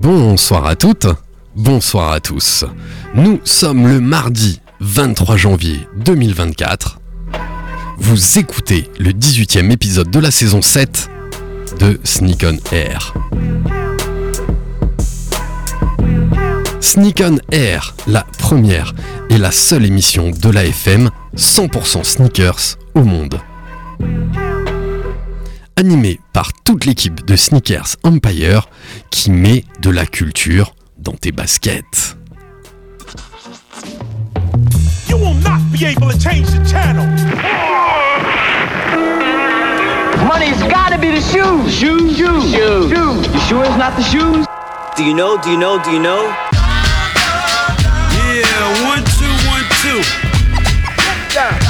Bonsoir à toutes, bonsoir à tous. Nous sommes le mardi 23 janvier 2024. Vous écoutez le 18e épisode de la saison 7 de Sneak on Air. Sneak on Air, la première et la seule émission de la FM 100% sneakers au monde. Animée par toute l'équipe de Sneakers Empire qui met de la culture dans tes baskets. You will not be able to change the channel. Money's gotta be the shoes. Shoes, shoes, shoes. shoes. You sure it's not the shoes? Do you know? Do you know? Do you know? Yeah, one, two, one, two. You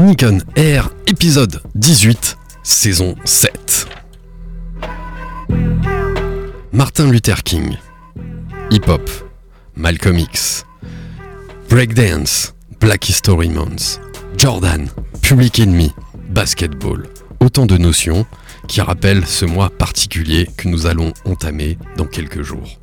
Sneak on Air, épisode 18, saison 7. Martin Luther King, hip-hop, Malcolm X, breakdance, Black History Month, Jordan, Public Enemy, basketball. Autant de notions qui rappellent ce mois particulier que nous allons entamer dans quelques jours.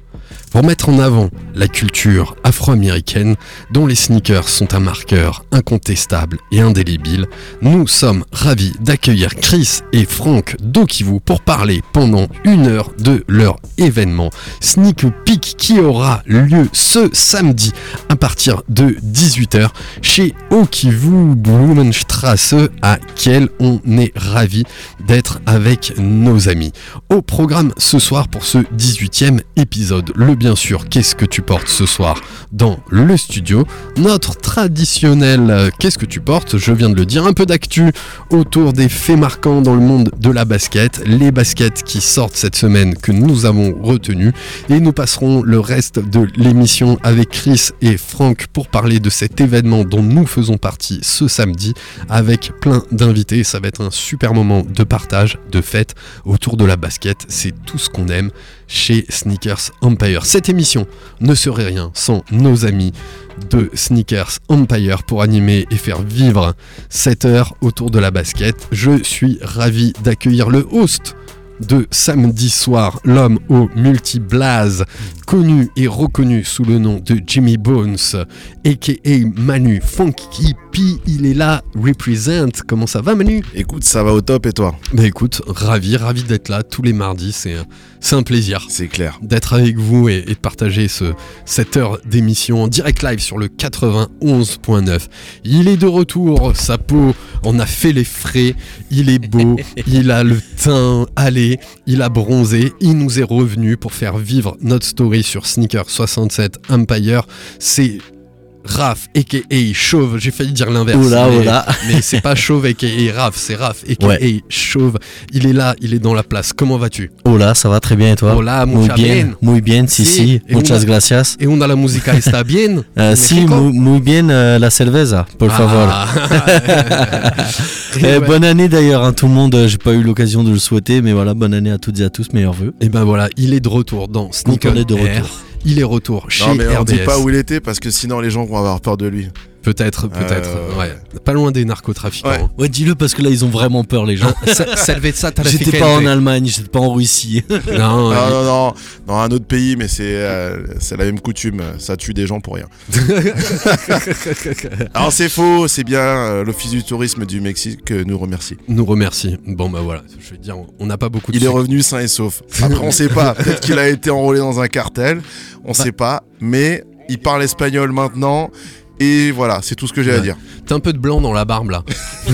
Pour mettre en avant la culture afro-américaine dont les sneakers sont un marqueur incontestable et indélébile, nous sommes ravis d'accueillir Chris et Franck d'Okivu pour parler pendant une heure de leur événement Sneak Peek qui aura lieu ce samedi à partir de 18h chez Okivu Blumenstrasse à Kiel. On est ravis d'être avec nos amis. Au programme ce soir pour ce 18e épisode, le bien sûr, qu'est-ce que tu portes ce soir dans le studio Notre traditionnel euh, qu'est-ce que tu portes Je viens de le dire, un peu d'actu autour des faits marquants dans le monde de la basket, les baskets qui sortent cette semaine que nous avons retenues et nous passerons le reste de l'émission avec Chris et Franck pour parler de cet événement dont nous faisons partie ce samedi avec plein d'invités. Ça va être un super moment de partage, de fête autour de la basket. C'est tout ce qu'on aime chez Sneakers Empire. Cette émission ne serait rien sans nos amis de Sneakers Empire pour animer et faire vivre cette heure autour de la basket. Je suis ravi d'accueillir le host de samedi soir, l'homme au multi-blaze, connu et reconnu sous le nom de Jimmy Bones, a.k.a. Manu Funky Il est là, represent. Comment ça va Manu? Écoute, ça va au top et toi? Bah écoute, ravi, ravi d'être là tous les mardis, c'est un- c'est un plaisir C'est clair. d'être avec vous et, et de partager ce, cette heure d'émission en direct live sur le 91.9. Il est de retour, sa peau en a fait les frais, il est beau, il a le teint allé, il a bronzé, il nous est revenu pour faire vivre notre story sur Sneaker 67 Empire. C'est Raph, a.k.a. Chauve, j'ai failli dire l'inverse. Oula, mais, oula. mais c'est pas Chauve, a.k.a. Raph, c'est Raph, a.k.a. Ouais. Chauve. Il est là, il est dans la place. Comment vas-tu? Hola, ça va très bien et toi? Hola, muy bien, muy bien, si, Si, si, muchas una- gracias. Et on a la musica está bien? Euh, si, muy, muy bien euh, la cerveza, por favor. Ah. Eh, Ouais. Bonne année d'ailleurs, hein, tout le monde, euh, j'ai pas eu l'occasion de le souhaiter, mais voilà, bonne année à toutes et à tous, meilleurs vœux. Et ben voilà, il est de retour dans Sneak Content on d'être de retour. Il est retour chez non, mais on RBS. dit pas où il était parce que sinon les gens vont avoir peur de lui. Peut-être, peut-être. Euh, ouais. Pas loin des narcotrafiquants. Ouais. Ouais, dis-le parce que là ils ont vraiment peur les gens. Salvezza J'étais pas en Allemagne, j'étais pas en Russie. Non, Non, non, non, dans un autre pays, mais c'est euh, c'est la même coutume. Ça tue des gens pour rien. Alors c'est faux, c'est bien. euh, L'Office du tourisme du Mexique euh, nous remercie. nous remercie. Bon bah voilà, je vais dire, on n'a pas beaucoup de Il est revenu sain et sauf. Après, on sait pas. Peut-être qu'il a été enrôlé dans un cartel. On Bah. sait pas. Mais il parle espagnol maintenant. Et voilà, c'est tout ce que j'ai à dire. T'as un peu de blanc dans la barbe là.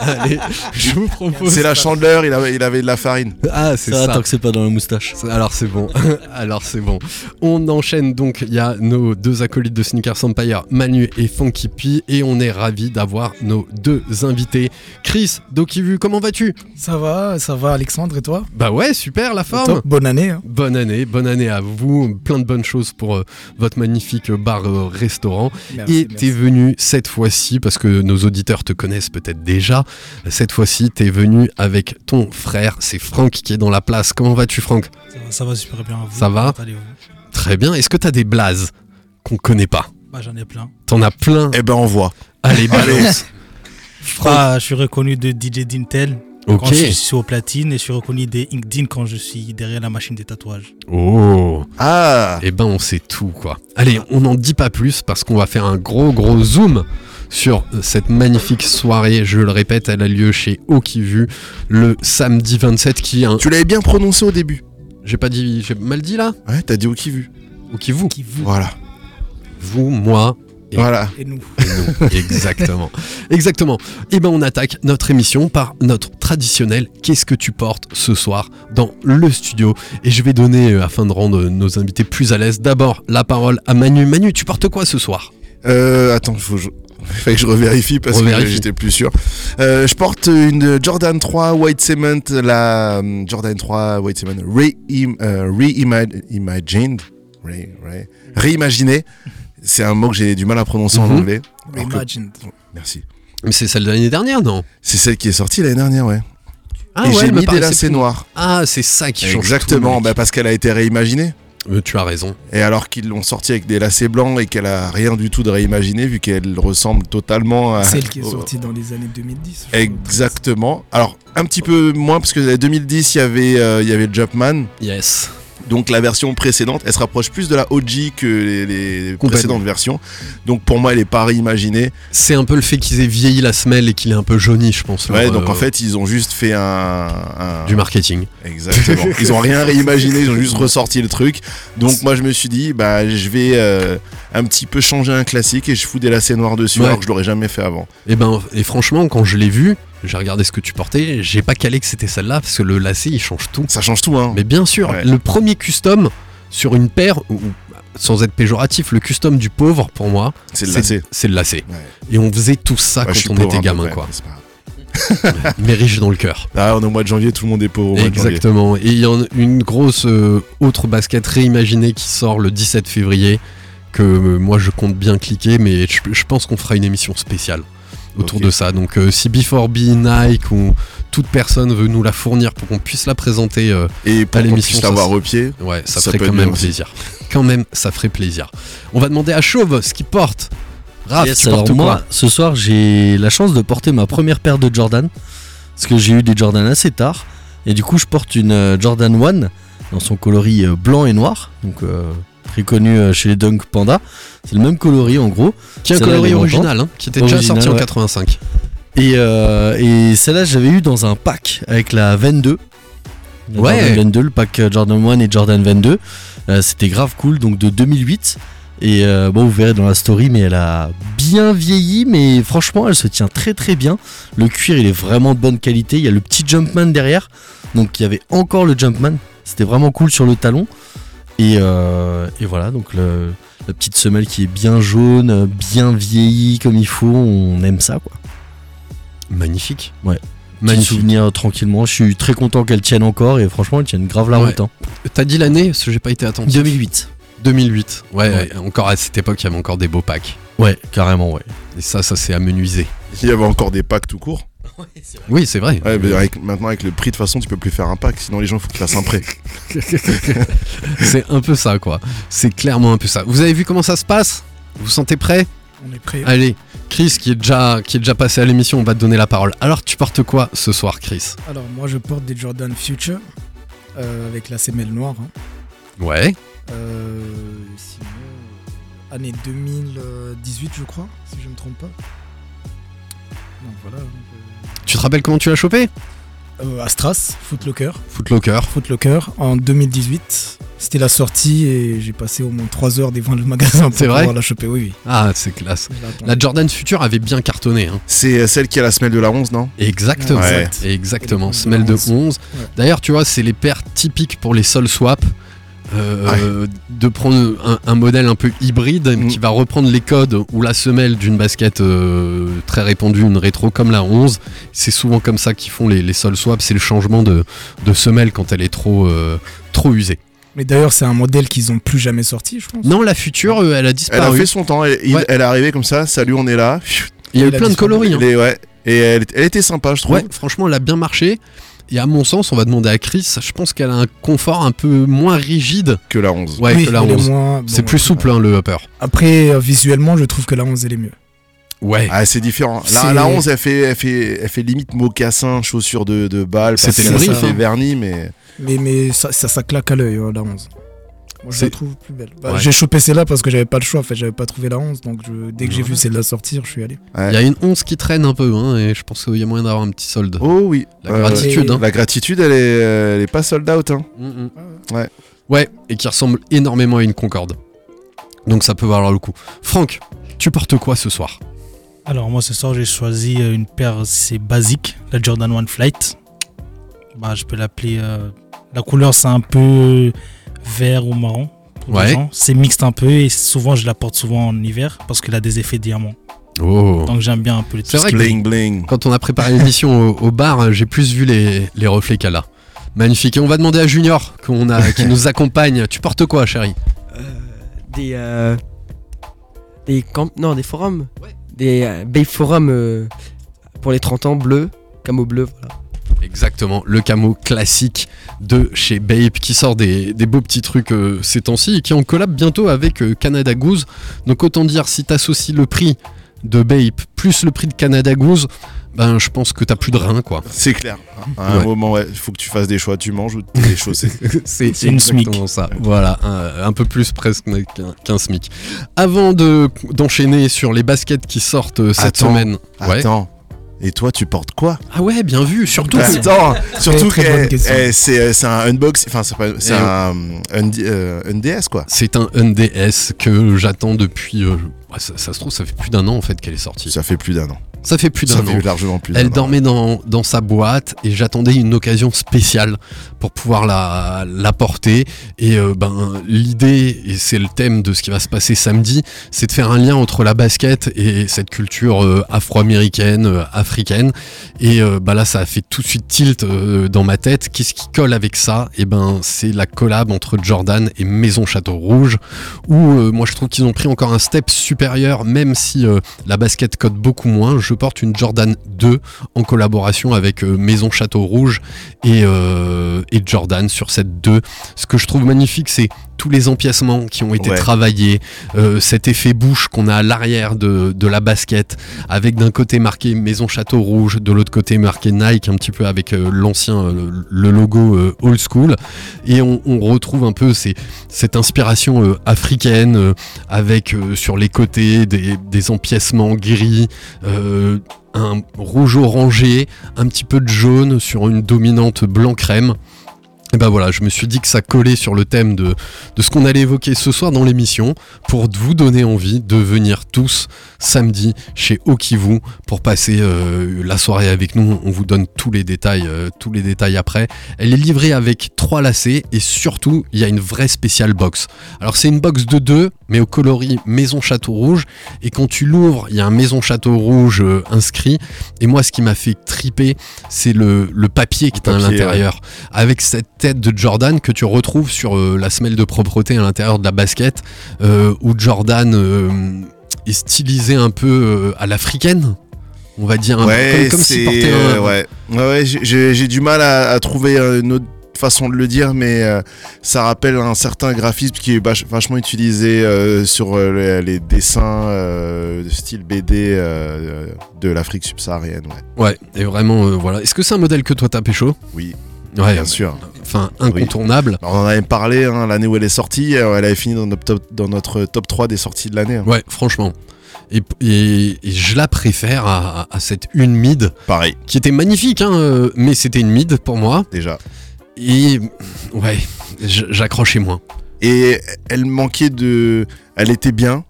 Allez, je vous propose. C'est la chandeleur, il avait, il avait de la farine. Ah, c'est Ça, ça. tant que c'est pas dans la moustache. Alors c'est bon. Alors c'est bon. On enchaîne donc. Il y a nos deux acolytes de Sneakers Empire, Manu et Funky P, et on est ravis d'avoir nos deux invités. Chris, Dokivu, comment vas-tu? Ça va, ça va Alexandre et toi? Bah ouais, super la forme. Top, bonne année. hein. Bonne année, bonne année à vous. Plein de bonnes choses pour euh, votre magnifique bar-restaurant. Merci, Et merci. t'es venu cette fois-ci, parce que nos auditeurs te connaissent peut-être déjà, cette fois-ci t'es venu avec ton frère, c'est Franck qui est dans la place. Comment vas-tu Franck? Ça va, ça va super bien. Vous, Ça va? Très bien. Est-ce que t'as des blazes qu'on connaît pas? Bah, J'en ai plein. T'en as plein? Eh ben, on voit. Allez, balance. Ah, je suis reconnu de DJ Dintel Ok. quand je suis au platine et je suis reconnu des Inkdin quand je suis derrière la machine des tatouages. Oh. Ah Eh ben on sait tout quoi. Allez, on n'en dit pas plus parce qu'on va faire un gros gros zoom sur cette magnifique soirée. Je le répète, elle a lieu chez Okivu le samedi 27 qui est un... Tu l'avais bien prononcé au début. J'ai pas dit... J'ai mal dit là Ouais, t'as dit au qui vu. Okivu. Qui vous Voilà. Vous, moi... Et- Voilà. et nous. et nous. Exactement. Exactement. Et ben on attaque notre émission par notre traditionnel Qu'est-ce que tu portes ce soir? dans le studio Et je vais donner, euh, afin de rendre nos invités plus à l'aise, d'abord la parole à Manu. Manu, tu portes quoi ce soir? Euh, attends, faut je... Fallait que je revérifie parce Revérifie. que j'étais plus sûr. Euh, je porte une Jordan 3 White Cement, la euh, Jordan 3 White Cement Reim- euh, Reimagined. Re- re- Réimaginée. C'est un mot que j'ai du mal à prononcer en Mhm. anglais. Que- Reimagined. Merci. Mais c'est celle de l'année dernière, non? C'est celle qui est sortie l'année dernière, ouais. Ah Et j'ai elle me mis des lacets plus- noirs. Ah, c'est ça qui change Exactement, tout, bah parce qu'elle a été réimaginée. Euh, tu as raison. Et alors qu'ils l'ont sortie avec des lacets blancs et qu'elle a rien du tout de réimaginé vu qu'elle ressemble totalement à Celle qui est sortie dans les années 2010. je crois. Exactement. Alors un petit peu moins parce que en 2010 il y avait euh, il y avait le Jumpman. Yes. Donc la version précédente, elle se rapproche plus de la OG que les, précédentes versions. Donc pour moi elle est pas réimaginée. C'est un peu le fait qu'ils aient vieilli la semelle et qu'il est un peu jauni, je pense. Ouais, donc euh, en fait ils ont juste fait un, un- Du marketing. Exactement. Ils ont rien réimaginé, ils ont juste ressorti le truc. Donc moi je me suis dit bah je vais euh, un petit peu changer un classique et je fous des lacets noirs dessus Ouais. alors que je l'aurais jamais fait avant. Et ben, et franchement, quand je l'ai vu, j'ai regardé ce que tu portais, j'ai pas calé que c'était celle-là parce que le lacet il change tout. Ça change tout hein. Mais bien sûr, Ouais. le premier custom sur une paire, ou- sans être péjoratif, le custom du pauvre pour moi, C'est le lacet. C'est le lacet. Ouais. Et on faisait tout ça Ouais, quand on était gamin, quoi. Mais riche dans le cœur. Ah, on est au mois de janvier, tout le monde est pauvre au mois de janvier. Exactement. Et il y a une grosse euh, autre basket réimaginée qui sort le 17 février que euh, moi je compte bien cliquer, mais je, je pense qu'on fera une émission spéciale autour de ça. Donc euh, si B4B, Nike ou toute personne veut nous la fournir pour qu'on puisse la présenter, euh, Et pour qu'on l'émission, puisse ça, au pied, ouais, ça, Ça ferait peut quand être même plaisir. Quand même, ça ferait plaisir. On va demander à Chauve ce qu'il porte. Raph, Yes, tu alors portes moi, quoi ce soir, j'ai la chance de porter ma première paire de Jordan. Parce que j'ai eu des Jordan assez tard. Et du coup, je porte une euh, Jordan 1 dans son coloris euh, blanc et noir. Donc, euh, très connu euh, chez les Dunk Panda. C'est le même coloris en gros. Qui est un coloris original, hein, qui était déjà sorti en ouais. 85. Et, euh, et celle-là, j'avais eu dans un pack avec la 22. La Ouais. Jordan 22, le pack euh, Jordan 1 et Jordan 22. Euh, C'était grave cool, donc de 2008. Et euh, bon, vous verrez dans la story, mais elle a bien vieilli, mais franchement, elle se tient très très bien. Le cuir, il est vraiment de bonne qualité. Il y a le petit Jumpman derrière, donc il y avait encore le Jumpman. C'était vraiment cool sur le talon. Et, euh, et voilà, donc le- la petite semelle qui est bien jaune, bien vieillie comme il faut, on aime ça quoi. Magnifique. Ouais. Petit Magnifique. souvenir euh, tranquillement. Je suis très content qu'elle tienne encore et franchement, elle tienne grave la Ouais. route. hein. T'as dit l'année Parce que j'ai pas été attentif. 2008. 2008. Ouais, Ouais. ouais, encore à cette époque, il y avait encore des beaux packs. Ouais, carrément, ouais. Et ça, ça s'est amenuisé. il y avait encore des packs tout court. Oui, c'est vrai. Ouais, mais avec- maintenant avec le prix de toute façon, tu peux plus faire un pack, sinon les gens faut qu'ils fassent un prêt. c'est un peu ça, quoi. C'est clairement un peu ça. Vous avez vu comment ça se passe? Vous vous sentez prêt? On est prêt. Allez, Chris, qui est, déjà, qui est déjà passé à l'émission, on va te donner la parole. Alors, tu portes quoi ce soir, Chris? Alors, moi, je porte des Jordan Future euh, avec la semelle noire. hein. Ouais. Euh, sinon, euh, année 2018, je crois, si je me trompe pas. Donc voilà. Tu te rappelles comment tu l'as chopé Euh, Astras, Footlocker. Footlocker. Footlocker en 2018. C'était la sortie et j'ai passé au moins 3 heures devant le magasin pour C'est vrai pouvoir la choper. Oui, oui. Ah, c'est classe. La Jordan Future avait bien cartonné. Hein. C'est euh, celle qui a la semelle de la 11, non? Exactement. Ouais. Exactement. Semelle de onze. 11. Ouais. D'ailleurs, tu vois, c'est les paires typiques pour les sol swap. Euh, De prendre un, un modèle un peu hybride Mm. qui va reprendre les codes ou la semelle d'une basket euh, très répandue, une rétro comme la 11. C'est souvent comme ça qu'ils font les, les sol swap. C'est le changement de, de semelle quand elle est trop, euh, trop usée. Mais d'ailleurs, c'est un modèle qu'ils ont plus jamais sorti, je pense. Non, la future, euh, elle a Elle a disparu. fait son temps, elle, Ouais. elle est arrivée comme ça, salut, on est là. Il y a eu plein de disparu. coloris. hein. Ouais. Et elle, elle était sympa, je trouve. Ouais, franchement, elle a bien marché. Et à mon sens, on va demander à Chris, je pense qu'elle a un confort un peu moins rigide Que la 11. ouais, Oui, que la elle est 11. moins- C'est bon, plus souple, hein, le upper. Après, euh, visuellement, je trouve que la 11 elle est mieux. Ouais. Ah, c'est différent. La, C'est- la 11, elle fait, elle, fait, elle fait limite mocassin, chaussures de, de balle. C'était parce le brief, Ça fait vernis, mais. Mais, mais ça, ça, ça claque à l'œil, hein, la 11. Moi, je la trouve plus belle. Bah, Ouais. J'ai chopé celle-là parce que j'avais pas le choix. En fait, j'avais pas trouvé la 11. Donc, je- dès que j'ai vu celle-là sortir, je suis allé. Ouais. Il y a une 11 qui traîne un peu, hein, et je pense qu'il y a moyen d'avoir un petit solde. Oh oui. La Euh, gratitude, hein. La gratitude, elle est, euh, elle est pas sold out. Hein. Mm, mm. Ouais. Ouais, et qui ressemble énormément à une Concorde. Donc ça peut valoir le coup. Franck, tu portes quoi ce soir? Alors moi ce soir j'ai choisi euh, une paire, c'est basique, la Jordan One Flight. Bah, je peux l'appeler... euh, la couleur c'est un peu vert ou marron. pour les Ouais. C'est mixte un peu et souvent je la porte souvent en hiver parce qu'elle a des effets diamants. Oh. Donc j'aime bien un peu les C'est vrai que- Bling bling. Quand on a préparé l'émission au, au bar, euh, j'ai plus vu les, les reflets qu'elle a. Magnifique. Et on va demander à Junior qu'on a, qui nous accompagne. Tu portes quoi, chérie? Euh, des euh, des camp non des forums des euh, Bay forums euh, pour les 30 ans bleu camo bleu voilà Exactement, le camo classique de chez Bape qui sort des, des beaux petits trucs euh, ces temps-ci et qui en collab bientôt avec euh, Canada Goose. Donc autant dire, si t'associes le prix de Bape plus le prix de Canada Goose, ben je pense que t'as plus de reins quoi. C'est clair. À un Ouais. moment, ouais, il faut que tu fasses des choix. Tu manges ou des chaussées. C'est C'est une ça. Voilà, un, un peu plus presque qu'un SMIC. Avant de d'enchaîner sur les baskets qui sortent euh, cette Attends, semaine. Ouais. Et toi, tu portes quoi Ah ouais, bien vu, surtout. Attends, surtout très que bonne eh, question. eh, c'est euh, c'est un unbox, enfin c'est pas, c'est Eh, un, un, euh, un DS quoi. C'est un NDS que j'attends depuis. euh, ouais, ça, ça se trouve, ça fait plus d'un an en fait qu'elle est sortie. Ça fait plus d'un an. Ça fait plus d'un an. fait largement plus Elle dormait dans, dans sa boîte et j'attendais une occasion spéciale pour pouvoir la, la porter. Et euh, ben, l'idée, et c'est le thème de ce qui va se passer samedi, c'est de faire un lien entre la basket et cette culture euh, afro-américaine, euh, africaine. Et bah là, ça a fait tout de suite tilt dans ma tête. Qu'est-ce qui colle avec ça? Et ben, c'est la collab entre Jordan et Maison Château Rouge, où moi je trouve qu'ils ont pris encore un step supérieur, même si la basket cote beaucoup moins. Je porte une Jordan 2 en collaboration avec euh, Maison Château Rouge et, euh, et Jordan sur cette 2. Ce que je trouve magnifique, c'est tous les empiècements qui ont été Ouais. travaillés, euh, cet effet bouche qu'on a à l'arrière de, de la basket, avec d'un côté marqué Maison Château Rouge, de l'autre côté marqué Nike, un petit peu avec euh, l'ancien, euh, le, logo old school. Et on, on retrouve un peu ces, cette inspiration africaine, avec sur les côtés des, des empiècements gris, un rouge orangé, un petit peu de jaune sur une dominante blanc crème. Et ben voilà, je me suis dit que ça collait sur le thème de, de ce qu'on allait évoquer ce soir dans l'émission pour vous donner envie de venir tous samedi chez Okivu pour passer euh, la soirée avec nous. On vous donne tous les détails, euh, tous les détails après. Elle est livrée avec trois lacets et surtout il y a une vraie spéciale box. Alors c'est une box de deux, mais au coloris Maison Château Rouge. Et quand tu l'ouvres, il y a un Maison Château Rouge euh, inscrit. Et moi, ce qui m'a fait triper, c'est le, le papier qui est à l'intérieur, avec cette tête de Jordan que tu retrouves sur euh, la semelle de propreté à l'intérieur de la basket, euh, où Jordan euh, est stylisé un peu à l'africaine. On va dire un Ouais, comme, comme s'il c'est portait un, ouais. Ouais, j'ai- du mal à, à trouver une autre façon de le dire, mais euh, ça rappelle un certain graphisme qui est vach- vachement utilisé euh, sur euh, les, dessins de style BD de l'Afrique subsaharienne. Ouais. Ouais, et vraiment, voilà. Est-ce que c'est un modèle que toi t'as pécho? Oui, Ouais, bien sûr. enfin incontournable. Alors, on en avait parlé hein, l'année où elle est sortie, euh, elle avait fini dans notre top, dans notre top 3 des sorties de l'année. hein. Ouais, franchement. Et, et- et je la préfère à, à cette une mid Pareil, qui était magnifique, hein, euh, mais c'était une mid pour moi. déjà. Et ouais, J'accrochais moins. Et elle manquait de. Elle était bien,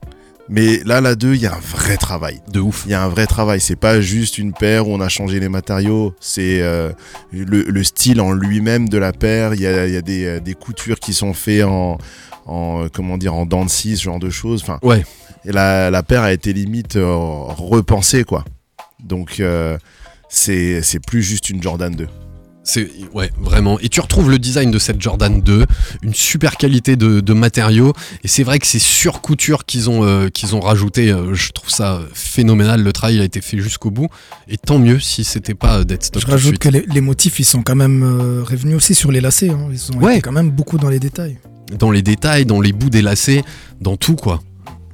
mais là, la 2, il y a un vrai travail. De ouf. Il y a un vrai travail. C'est pas juste une paire où on a changé les matériaux. C'est euh, le, le style en lui-même de la paire. Il y a, il y a des, euh, des coutures qui sont faites en, en euh, comment dire, en dents de scie, ce genre de choses. Enfin, Ouais. et la, la paire a été limite euh, repensée, quoi. Donc, euh, c'est c'est plus juste une Jordan 2. C'est ouais vraiment. Et tu retrouves le design de cette Jordan 2, une super qualité de, de matériaux. Et c'est vrai que c'est sur couture qu'ils ont euh, qu'ils ont rajouté. euh, je trouve ça phénoménal. Le travail a été fait jusqu'au bout. Et tant mieux si c'était pas Dead Stock. Je rajoute que les, les motifs, ils sont quand même euh, revenus aussi sur les lacets. hein. Ils ont Ouais. quand même beaucoup dans les détails. dans les détails, dans les bouts des lacets, dans tout quoi.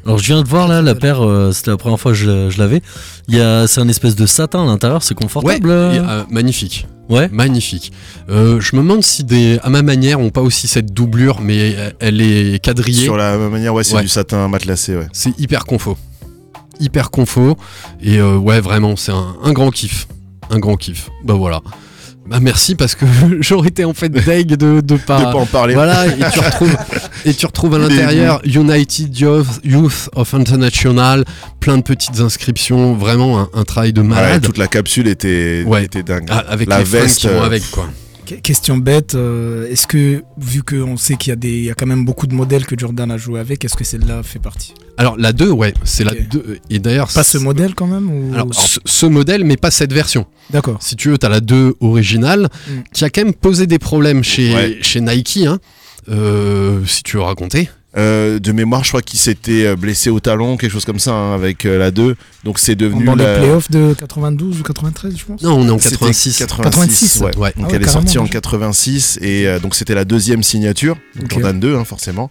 Alors je viens de voir là la paire, euh, c'était la première fois que je, je l'avais. Il y a, c'est un espèce de satin à l'intérieur, c'est Ouais, confortable. et, euh euh, magnifique. Ouais. Magnifique. Euh, je me demande si des, à ma manière, ont pas aussi cette doublure, mais elle est quadrillée. Sur la même manière, ouais, c'est Ouais. du satin matelassé, ouais. C'est hyper confo. Hyper confo. Et euh, ouais, vraiment, c'est un, un grand kiff. Un grand kiff. Bah voilà. Bah merci parce que j'aurais été en fait deg de, de pas. De pas en parler. Voilà, et tu retrouves, et tu retrouves à l'intérieur United Youth, of International, plein de petites inscriptions, vraiment un, un travail de Ouais, malade. toute la capsule était, Ouais. était dingue. Ah, avec la les veste, qui vont euh, avec quoi. Que- Question bête, euh, est-ce que, vu qu'on sait qu'il y, a des- il y a quand même beaucoup de modèles que Jordan a joué avec, est-ce que celle-là fait partie? Alors la 2, ouais, c'est la 2. Et d'ailleurs, Pas ce modèle quand même ou... Alors, ce, ce modèle, mais pas cette version. D'accord. Si tu veux, t'as la 2 originale, Mm. qui a quand même posé des problèmes chez, Ouais. chez Nike, hein. Euh, si tu veux raconter. Euh, de mémoire, je crois qu'il s'était euh, blessé au talon, quelque chose comme ça, hein, avec euh, la 2. Donc c'est devenu. Pendant la... les playoffs de 92 ou 93, je pense Non, on est en C'était 86. 86, ouais. Ouais. Donc Ah ouais, elle est sortie carrément, en déjà. 86 et euh, donc c'était la deuxième signature, donc Ok. Jordan 2 hein, forcément.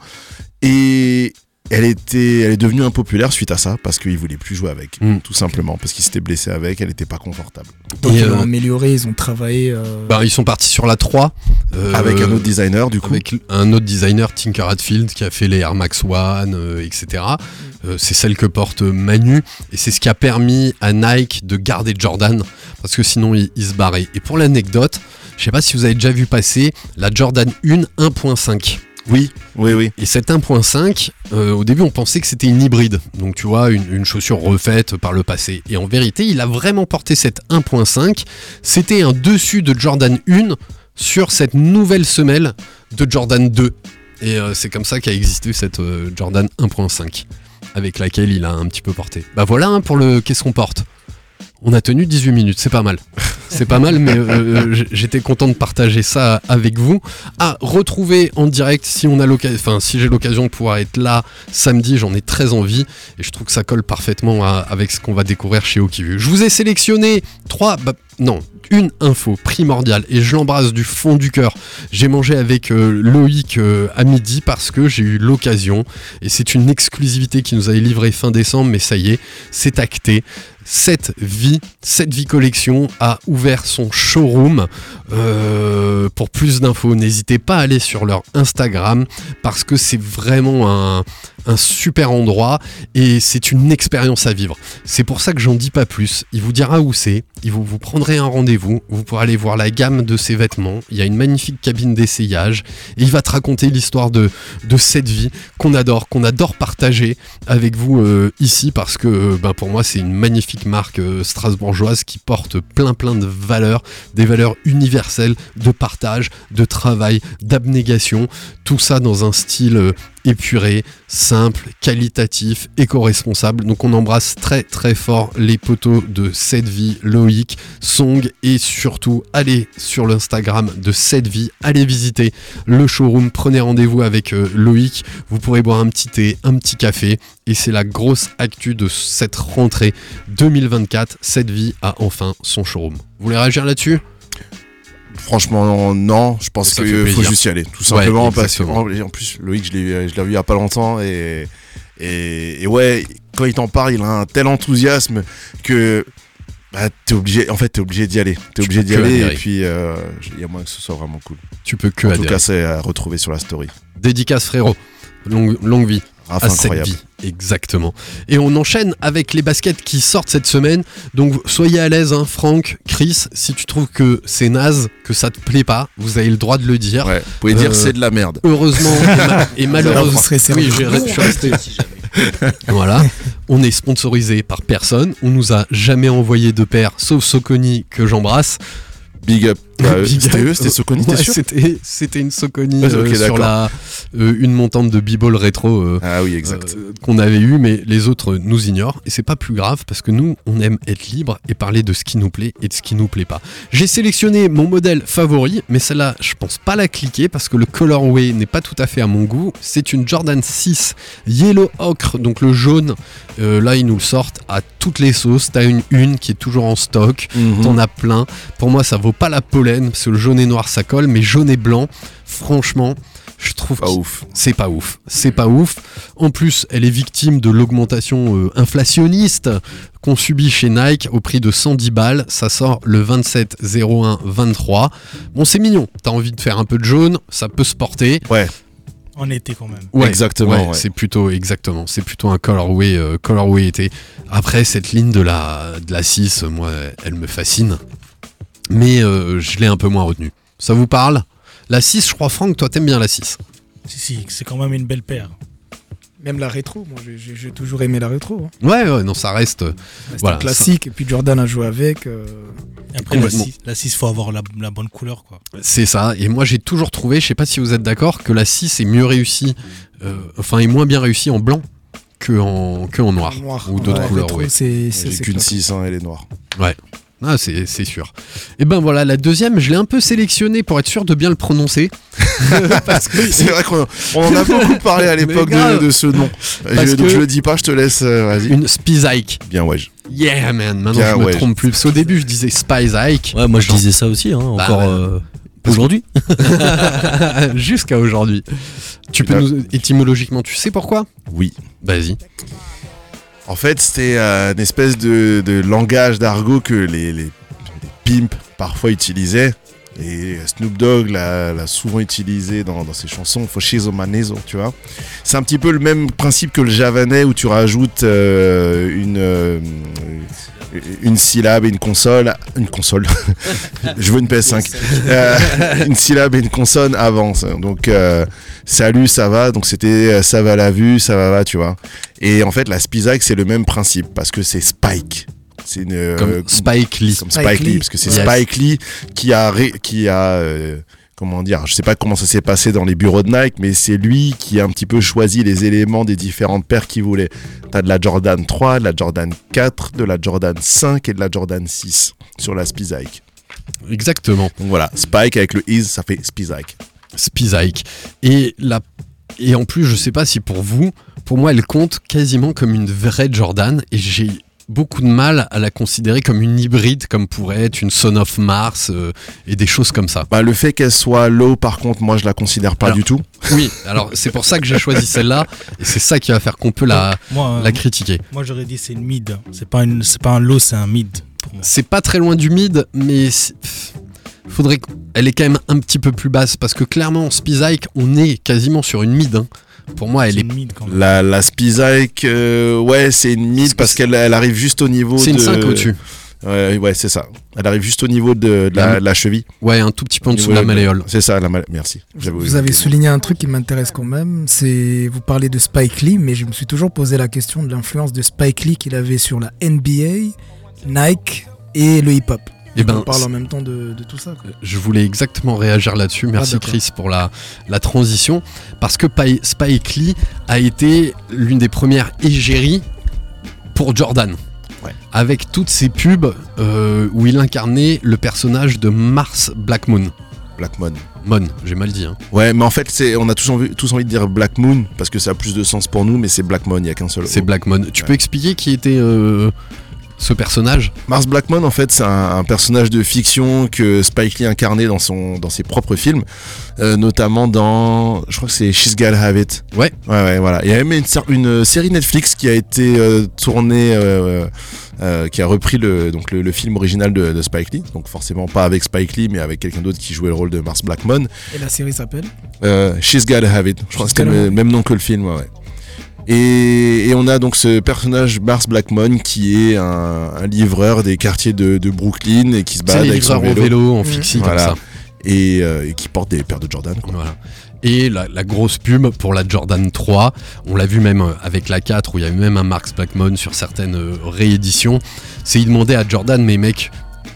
Et elle était, elle est devenue impopulaire suite à ça parce qu'il voulait plus jouer avec, Mm. tout simplement parce qu'il s'était blessé avec, elle n'était pas confortable. Donc ils euh, l'ont amélioré, ils ont travaillé. euh, Bah, ils sont partis sur la 3. euh, avec un autre designer du coup. Avec un autre designer, Tinker Hatfield, qui a fait les Air Max One, euh, etc. Euh, c'est celle que porte Manu, et c'est ce qui a permis à Nike de garder Jordan, parce que sinon il, il se barrait. Et pour l'anecdote, je sais pas si vous avez déjà vu passer la Jordan 1 1.5. Oui, oui, oui. Et cette 1.5, euh, au début on pensait que c'était une hybride, donc tu vois, une, une chaussure refaite par le passé. Et en vérité, il a vraiment porté cette 1.5. C'était un dessus de Jordan 1 sur cette nouvelle semelle de Jordan 2. Et euh, c'est comme ça qu'a existé cette euh, Jordan 1.5, avec laquelle il a un petit peu porté. Bah voilà hein, pour le qu'est-ce qu'on porte? On a tenu 18 minutes, c'est pas mal. C'est pas mal, mais euh, j- j'étais content de partager ça avec vous. À retrouver en direct si on a l'occasion, enfin si j'ai l'occasion de pouvoir être là samedi, j'en ai très envie et je trouve que ça colle parfaitement avec ce qu'on va découvrir chez Okivu. Je vous ai sélectionné trois, bah, non, une info primordiale et je l'embrasse du fond du cœur. J'ai mangé avec euh, Loïc euh, à midi parce que j'ai eu l'occasion et c'est une exclusivité qui nous avait livré fin décembre, mais ça y est, c'est acté. Cette vie, cette vie collection a ouvert son showroom. Euh, pour plus d'infos, n'hésitez pas à aller sur leur Instagram parce que c'est vraiment un, super endroit et c'est une expérience à vivre. C'est pour ça que j'en dis pas plus. Il vous dira où c'est, il vous, vous prendrez un rendez-vous, vous pourrez aller voir la gamme de ses vêtements. Il y a une magnifique cabine d'essayage et il va te raconter l'histoire de, de cette vie qu'on adore, qu'on adore partager avec vous euh, ici parce que euh, ben, pour moi c'est une magnifique marque euh, strasbourgeoise qui porte plein plein de valeurs, des valeurs universelles de partage, de travail, d'abnégation, tout ça dans un style euh, épuré, simple, qualitatif, éco-responsable. Donc on embrasse très très fort les poteaux de cette vie, Loïc, Song et surtout allez sur l'Instagram de cette vie, allez visiter le showroom, prenez rendez-vous avec euh, Loïc, vous pourrez boire un petit thé, un petit café et c'est la grosse actu de cette rentrée 2024. Cette vie a enfin son showroom. Vous voulez réagir là-dessus? Franchement, non. Je pense qu'il faut juste y aller, tout Ouais, simplement. parce que en plus, Loïc, je l'ai vu il y a pas longtemps et, et, et ouais, quand il t'en parle, il a un tel enthousiasme que bah, t'es obligé. En fait, t'es obligé d'y aller. T'es obligé d'y aller adhérer. et puis euh, il y a moyen que ce soit vraiment cool. Tu peux que en tout cas, c'est à retrouver sur la story. Dédicace frérot. Longue, longue vie. Graphe à cette incroyable. vie. Exactement. Et on enchaîne avec les baskets qui sortent cette semaine. Donc soyez à l'aise, hein, Franck, Chris, si tu trouves que c'est naze, que ça te plaît pas, vous avez le droit de le dire. Ouais, vous pouvez dire Euh, c'est de la merde. Heureusement et, ma- et malheureusement, oui, je suis resté. voilà, on est sponsorisé par personne. On nous a jamais envoyé de paire, sauf Soconi que j'embrasse. Big up. Bah, c'était eux, c'était Soconi, Ouais, C'était c'était une Soconi Ouais, euh, sur la euh, une montante de b-ball rétro. euh, Ah oui, exact. qu'on avait eu, mais les autres nous ignorent. Et c'est pas plus grave parce que nous, on aime être libre et parler de ce qui nous plaît et de ce qui nous plaît pas. J'ai sélectionné mon modèle favori, mais celle-là, je pense pas la cliquer parce que le colorway n'est pas tout à fait à mon goût. C'est une Jordan 6 Yellow Ocre, donc le jaune. Là, ils nous le sortent à toutes les sauces. T'as une une qui est toujours en stock. Mhm. T'en as plein. Pour moi, ça vaut pas la parce que le jaune et noir ça colle, mais jaune et blanc, franchement, je trouve Pas ouf. c'est pas ouf. C'est pas ouf. En plus, elle est victime de l'augmentation euh, inflationniste qu'on subit chez Nike au prix de 110 balles. Ça sort le 27 01 23. Bon, c'est mignon. T'as envie de faire un peu de jaune, ça peut se porter. Ouais, En été quand même. Ouais, Exactement, ouais, ouais. C'est plutôt exactement. C'est plutôt un colorway, euh, colorway été. Après cette ligne de la de la 6, moi, elle me fascine. Mais euh, je l'ai un peu moins retenue. Ça vous parle? La 6, je crois, Franck, toi t'aimes bien la 6. Si, si, c'est quand même une belle paire. Même la rétro, moi j'ai- toujours aimé la rétro. hein. Ouais, ouais, non, ça reste. euh, C'était Voilà, un classique, et puis Jordan a joué avec. euh, Et après, la Complètement. 6, la 6, faut avoir la, la bonne couleur. quoi. C'est ça. Et moi, j'ai toujours trouvé, je sais pas si vous êtes d'accord, que la 6 est mieux réussie, euh, enfin, est moins bien réussie en blanc que en, que en noir. noir. Ou d'autres Ouais, couleurs, ouais. c'est- qu'une classe. 6, hein, elle est noire. Ah, c'est c'est sûr. Et ben voilà, la deuxième, je l'ai un peu sélectionnée pour être sûr de bien le prononcer. Parce que C'est vrai qu'on on en a beaucoup parlé à l'époque de, de ce nom. Je- donc que- je le dis pas, je te laisse, euh, vas-y. une Spizike. Bien, ouais. Yeah, man. Maintenant, Bien, je me ouais. trompe plus. Parce qu'au début, je disais Spice Ike. Ouais, moi je disais ça aussi, hein, encore ouais. euh, aujourd'hui. Jusqu'à aujourd'hui. Tu peux Là- nous. Étymologiquement, tu sais pourquoi? Oui. Vas-y. En fait, c'était euh, une espèce de, langage d'argot que les pimps parfois utilisaient. Et Snoop Dogg l'a souvent utilisé dans, dans ses chansons, Foshizo Manezo, tu vois. C'est un petit peu le même principe que le javanais où tu rajoutes euh, une, euh, une syllabe et une console. Une console. Je veux une PS5. Euh, une syllabe et une consonne avant. ça. Donc, euh, salut, ça va. Donc, c'était euh, ça va la vue, ça va, va, tu vois. Et en fait, la Spizak, c'est le même principe parce que c'est Spike. C'est une. euh, Comme Spike Lee. comme Spike Spike Lee, Lee. parce que c'est Yes. Spike Lee qui a, ré- qui a euh, comment dire, je sais pas comment ça s'est passé dans les bureaux de Nike, mais c'est lui qui a un petit peu choisi les éléments des différentes paires qu'il voulait. T'as de la Jordan 3, de la Jordan 4, de la Jordan 5 et de la Jordan 6 sur la Spizike. Exactement. Donc voilà, Spike avec le is, ça fait Spizike. Spizike. Et, la... et en plus, je sais pas si pour vous, pour moi, elle compte quasiment comme une vraie Jordan. Et j'ai beaucoup de mal à la considérer comme une hybride, comme pourrait être une Son of Mars euh, et des choses comme ça. Bah, le fait qu'elle soit low, par contre, moi je la considère pas Alors, du tout. Oui, alors c'est pour ça que j'ai choisi celle-là. Et c'est ça qui va faire qu'on peut la, Moi, euh, la critiquer. moi j'aurais dit c'est une mid. C'est pas, une- c'est pas un low, c'est un mid. C'est pas très loin du mid, mais faudrait qu'elle est quand même un petit peu plus basse parce que clairement, Spizike, on est quasiment sur une mid. hein. Pour moi, elle C'est est. une mid quand même. La, la Spizike, euh, ouais, c'est une mid parce qu'elle elle arrive juste au niveau C'est une de... 5 au-dessus. Ouais, ouais, c'est ça. Elle arrive juste au niveau de, de la, de la cheville. Ouais, un tout petit peu en dessous de la malléole. C'est ça, la mal- Merci. Vous avez souligné un truc qui m'intéresse quand même, c'est vous parlez de Spike Lee, mais je me suis toujours posé la question de l'influence de Spike Lee qu'il avait sur la NBA, Nike et le hip-hop. Et ben, On parle en même temps de, de tout ça. quoi. Je voulais exactement réagir là-dessus. Merci Ah, d'accord. Chris pour la, la transition. Parce que Pi- Spike Lee a été l'une des premières égéries pour Jordan. Ouais. Avec toutes ces pubs euh, où il incarnait le personnage de Mars Black Moon. Black Moon. Mon, j'ai mal dit. Hein. Ouais, mais en fait, c'est, on a tous envie, tous envie de dire Black Moon parce que ça a plus de sens pour nous, mais c'est Black Moon, il n'y a qu'un seul. C'est. Black Moon. Tu Ouais. peux expliquer qui était euh, ce personnage Mars Blackmon, en fait, c'est un, un personnage de fiction que Spike Lee incarnait dans, son, dans ses propres films, euh, notamment dans, je crois que c'est She's Gotta Have It. Ouais. Ouais, ouais, voilà. Il y a même une, une série Netflix qui a été euh, tournée, euh, euh, qui a repris le, donc le, le film original de, de Spike Lee, donc forcément pas avec Spike Lee, mais avec quelqu'un d'autre qui jouait le rôle de Mars Blackmon. Et la série s'appelle? Euh, She's Gotta Have It. Je crois que Gotta le même nom que le film, ouais. Et, et on a donc ce personnage Mars Blackmon qui est un, un livreur des quartiers de, de Brooklyn et qui se les avec son vélo. vélo, en fixie comme ça. Et, euh, et qui porte des paires de Jordan. quoi. Voilà. Et la, la grosse pub pour la Jordan 3, on l'a vu même euh, avec la 4 où il y a eu même un Marks Blackmon sur certaines euh, rééditions. C'est il demandait à Jordan, mais mec,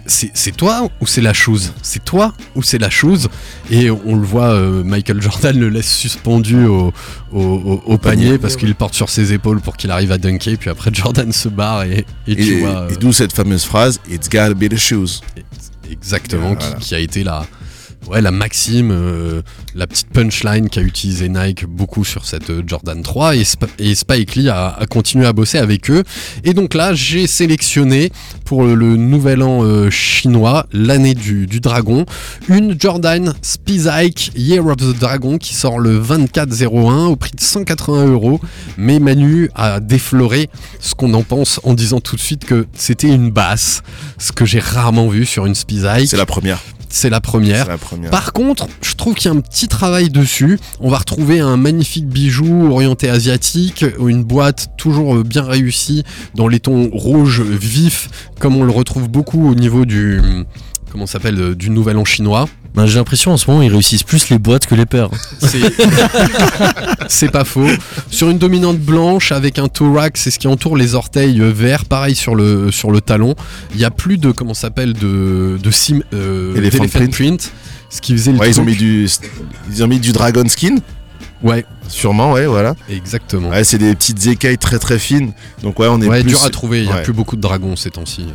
c'est toi ou c'est la chose? C'est toi ou c'est la chose? Et on le voit, euh, Michael Jordan le laisse suspendu au, au, au- au panier parce qu'il porte sur ses épaules pour qu'il arrive à dunker. Puis après, Jordan se barre et, et Et, tu vois. et euh, d'où cette fameuse phrase It's gotta be the shoes. Exactement, qui, a été la, ouais, la maxime, euh, la petite punchline qu'a utilisé Nike beaucoup sur cette euh, Jordan 3 et, Sp- et Spike Lee a, continué à bosser avec eux. Et donc là, j'ai sélectionné pour le, le nouvel an euh, chinois, l'année du, du dragon, une Jordan Spizike Year of the Dragon qui sort le 24-01 au prix de 180 euros. Mais Manu a défloré ce qu'on en pense en disant tout de suite que c'était une basse, ce que j'ai rarement vu sur une Spizike. C'est la première. C'est la première. C'est la première. Par contre, je trouve qu'il y a un petit travail dessus. On va retrouver un magnifique bijou orienté asiatique, une boîte toujours bien réussie dans les tons rouges vifs, comme on le retrouve beaucoup au niveau du comment s'appelle euh, du nouvel an chinois. Bah, J'ai l'impression en ce moment ils réussissent plus les boîtes que les paires. C'est pas faux. Sur une dominante blanche avec un rack, c'est ce qui entoure les orteils verts. Pareil sur le sur le talon. Il y a plus de comment ça s'appelle de de sim, euh, Elephant print. Ce qui faisait le Ouais, ils ont mis du, ils ont mis du dragon skin. Ouais, Sûrement, ouais, voilà. exactement. Ouais, c'est des petites écailles très très fines. Donc ouais, on est Ouais, plus. dur à trouver, il n'y a ouais. plus beaucoup de dragons ces temps-ci.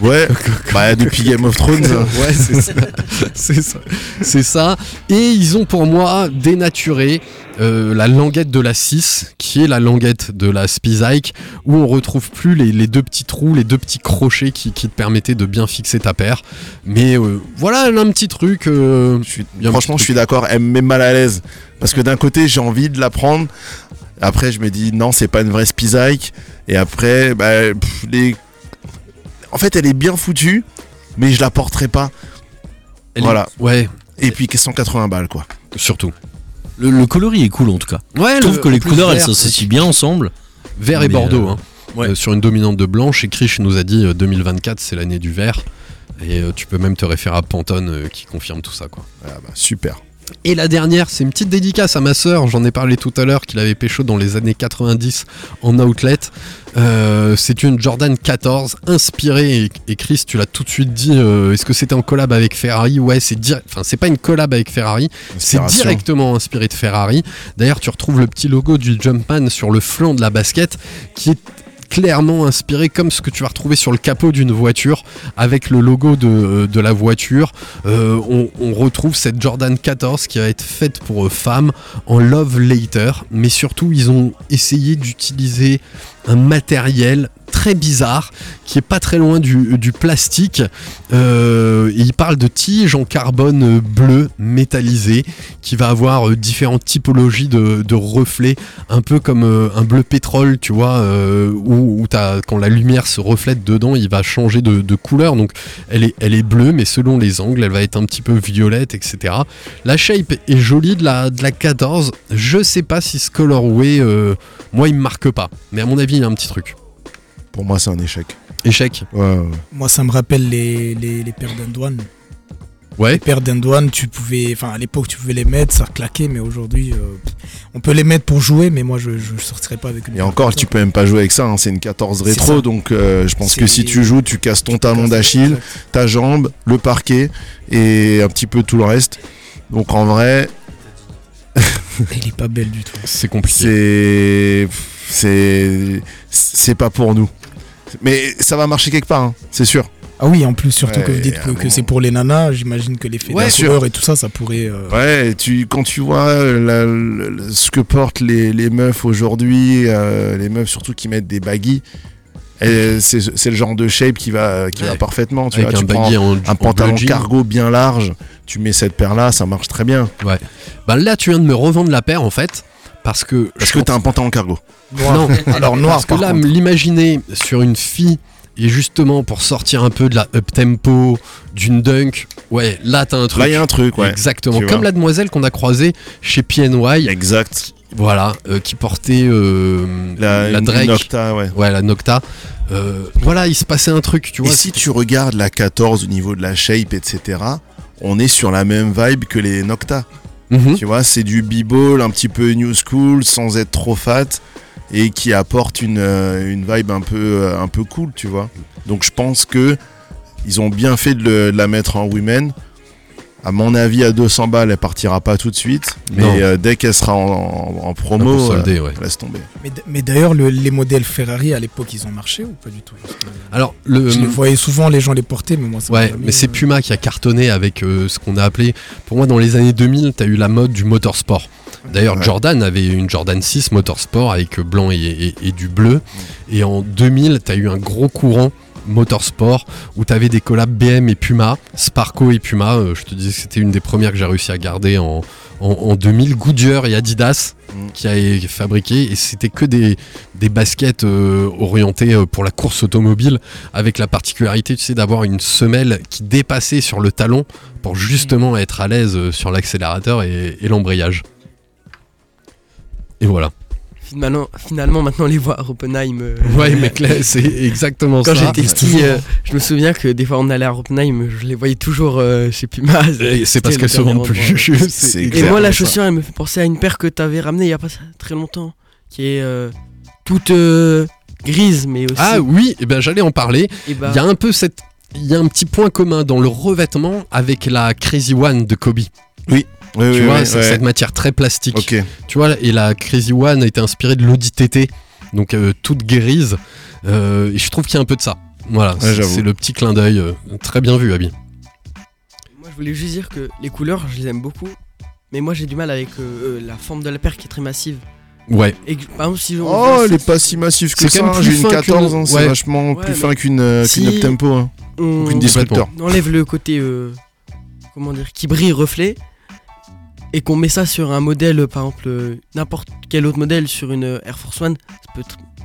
Ouais. bah depuis Game of Thrones. ouais, c'est ça. c'est ça. Et ils ont pour moi dénaturé euh, la languette de la 6, qui est la languette de la Spizike, où on retrouve plus les, les deux petits trous, les deux petits crochets qui, qui te permettaient de bien fixer ta paire. Mais euh, voilà, un petit truc. euh, Je suis- franchement, petit je suis d'accord. Elle me met mal à l'aise parce que d'un côté, j'ai envie de la prendre. Après, je me dis non, c'est pas une vraie Spizike. Et après, bah, pff, les... en fait, elle est bien foutue, mais je la porterai pas. elle est- Voilà. Ouais, Et puis 180 balles, quoi. surtout. Le, le coloris est cool en tout cas. Ouais, Je trouve le- que les couleurs elles s'associent bien ensemble. Vert et bordeaux, euh, hein. ouais. Euh, sur une dominante de blanche. Et Krish nous a dit euh, 2024, c'est l'année du vert. Et euh, tu peux même te référer à Pantone euh, qui confirme tout ça, quoi. Ah bah, super. Et la dernière, c'est une petite dédicace à ma sœur. J'en ai parlé tout à l'heure, qu'il avait pécho dans les années 90 en outlet. Euh, c'est une Jordan 14 inspirée. Et, et Chris, tu l'as tout de suite dit. euh, Est-ce que c'était en collab avec Ferrari? Ouais, c'est. Enfin, c'est pas une collab avec Ferrari. C'est directement inspiré de Ferrari. D'ailleurs, tu retrouves le petit logo du Jumpman sur le flanc de la basket, qui est clairement inspiré comme ce que tu vas retrouver sur le capot d'une voiture avec le logo de, de la voiture. Euh, on, on retrouve cette Jordan 14 qui va être faite pour euh, femmes en Love Later. Mais surtout ils ont essayé d'utiliser un matériel bizarre qui est pas très loin du, plastique. Euh, il parle de tige en carbone bleu métallisé qui va avoir euh, différentes typologies de, reflets un peu comme euh, un bleu pétrole tu vois où, où t'as- quand la lumière se reflète dedans il va changer de, couleur. Donc elle est, bleue mais selon les angles elle va être un petit peu violette etc la shape est jolie de la, de la 14 je sais pas si ce colorway moi il me marque pas. Mais à mon avis il y a un petit truc Pour moi, c'est un échec. échec Ouais, ouais. Moi, ça me rappelle les, les, les paires d'Andouane. ouais Les paires d'Andouane, tu pouvais. Enfin, à l'époque, tu pouvais les mettre, ça claquait, mais aujourd'hui, euh, on peut les mettre pour jouer, mais moi, je, je sortirais pas avec une Et encore, tu peux même pas jouer avec ça. hein, C'est une 14 C'est rétro, donc euh, je pense que si tu joues, tu casses ton talon d'Achille, ta jambe, le parquet et un petit peu tout le reste. Donc en vrai, Elle est pas belle du tout. c'est compliqué c'est c'est c'est pas pour nous. Mais ça va marcher quelque part, hein, c'est sûr. Ah oui, en plus, surtout que Ouais, vous dites que, c'est pour les nanas, j'imagine que l'effet Ouais, sûr. et tout ça, ça pourrait. euh, Ouais, tu quand tu vois la- la- ce que portent les, les meufs aujourd'hui, euh, les meufs surtout qui mettent des baggy, et c'est le genre de shape qui va qui va Ouais. parfaitement. Tu avec vois, un tu prends en, un pantalon cargo bien large, tu mets cette paire là, ça marche très bien. bah là tu viens de me revendre la paire en fait parce que Parce que t'as un pantalon cargo. Noir. Non, Alors noir, Parce que par là, l'imaginer sur une fille et justement pour sortir un peu de la up tempo, d'une dunk, ouais, là t'as un truc. Là, il y a un truc, ouais. Exactement. Comme vois. la demoiselle qu'on a croisée chez PNY. Exact. Voilà, euh, qui portait euh, La, la Drake. Nocta, ouais. Ouais, la Nocta. Euh, voilà, il se passait un truc, tu Et vois. si tu regardes la 14 au niveau de la shape, etc., on est sur la même vibe que les Nocta. Mhm. Tu vois, c'est du b-ball un petit peu new school sans être trop fat et qui apporte une, euh, vibe un peu, euh, un peu cool, tu vois. Donc je pense que ils ont bien fait de la mettre en women. À mon avis, à 200 balles, elle partira pas tout de suite. Mais euh, dès qu'elle sera en, en- en promo, solder, euh, ouais. laisse tomber. Mais, d'ailleurs, le- les modèles Ferrari à l'époque, ils ont marché ou pas du tout? Alors, le. Je les voyais souvent les gens les porter, mais moi ça Ouais, mais c'est euh, Puma qui a cartonné avec euh, ce qu'on a appelé. Pour moi, dans les années 2000, tu as eu la mode du motorsport. D'ailleurs, Ouais. Jordan avait une Jordan 6 motorsport avec blanc et, et- et du bleu. Et en 2000, tu as eu un gros courant motorsport où tu avais des collabs BM et Puma, Sparco et Puma. euh, je te disais que c'était une des premières que j'ai réussi à garder en, en, en 2000. Goodyear et Adidas Mm. qui a fabriqué. Et c'était que des, des baskets euh, orientées euh, pour la course automobile avec la particularité, tu sais, d'avoir une semelle qui dépassait sur le talon pour justement être à l'aise sur l'accélérateur et, et l'embrayage. Et voilà. Finalement, finalement, maintenant, les voir à Oppenheim. euh, Ouais, mais là, c'est exactement Quand ça. j'étais petit, euh, je me souviens que des fois on allait à Oppenheim, je les voyais toujours euh, chez Puma. C'est parce qu'elles le se vendent plus. Et moi, la ça. chaussure, elle me fait penser à une paire que t'avais ramenée il y a pas très longtemps, qui est euh, toute euh, grise, mais aussi. Ah oui, et ben j'allais en parler. et bah, Il y a un peu cette. Il y a un petit point commun dans le revêtement avec la Crazy One de Kobe. Oui, tu oui, vois, oui, cette matière très plastique. Tu vois, et la Crazy One a été inspirée de l'Audi TT, donc euh, toute grise. Euh, et je trouve qu'il y a un peu de ça. Voilà, c'est- le petit clin d'œil. euh, très bien vu, Abby. moi, je voulais juste dire que les couleurs, je les aime beaucoup. Mais moi, j'ai du mal avec euh, euh, la forme de la paire qui est très massive. Ouais. Et que, par exemple, si on Oh, elle est pas si massif que C'est ça. quand même plus J'ai une fin 14, qu'une- hein, c'est ouais. vachement Ouais, plus fin qu'une euh, si- qu'une up-tempo. hein. on, Qu'une disruptor. on enlève le côté euh, comment dire qui brille reflet et qu'on met ça sur un modèle par exemple euh, n'importe quel autre modèle sur une euh, Air Force One ça peut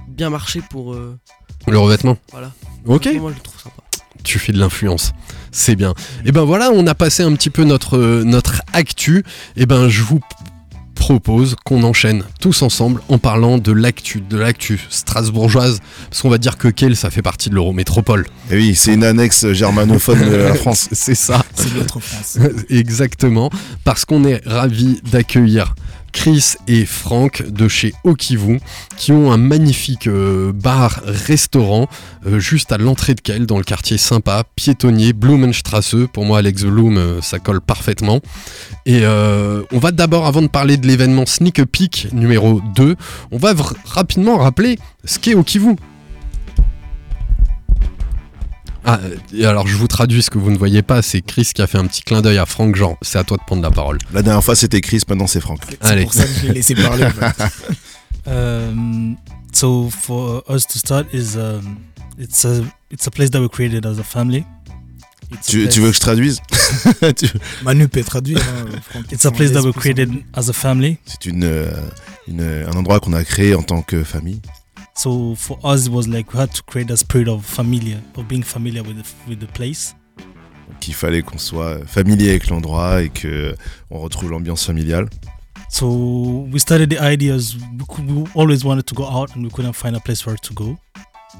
bien marcher pour euh, Le revêtement. voilà Ok. moi je le trouve sympa Tu fais de l'influence. C'est bien. Et ben voilà, on a passé un petit peu notre, notre actu. Et ben je vous propose qu'on enchaîne tous ensemble en parlant de l'actu, de l'actu strasbourgeoise. Parce qu'on va dire que Kiel, ça fait partie de l'Eurométropole. Et oui, c'est une annexe germanophone de la France. C'est ça. C'est notre France. Exactement, parce qu'on est ravis d'accueillir Chris et Franck de chez Okivu qui ont un magnifique euh, bar-restaurant euh, juste à l'entrée de Kiel dans le quartier sympa, piétonnier, Blumenstrasse. Pour moi, Alex Blum, euh, ça colle parfaitement. Et on va d'abord, avant de parler de l'événement Sneak Peek numéro 2, on va rapidement rappeler ce qu'est Okivu. Ah, et alors je vous traduis ce que vous ne voyez pas, c'est Chris qui a fait un petit clin d'œil à Franck Jean. C'est à toi de prendre la parole. La dernière fois, c'était Chris, maintenant, c'est Franck. C'est Allez. pour ça que je l'ai laissé parler. en fait. Um, so for us to start is um, it's a it's a place that we created as a family. It's a Tu, veux que je traduise? Manu peut traduire. hein, Franck, It's a place that we created as a family. C'est une, euh, une- un endroit qu'on a créé en tant que famille. So for us, it was like we had to create a spirit of familiar, of being familiar with the, with the place. Qu'il fallait qu'on soit familier avec l'endroit et que on retrouve l'ambiance familiale. So we started the ideas. We, could, we always wanted to go out, and we couldn't find a place where to go.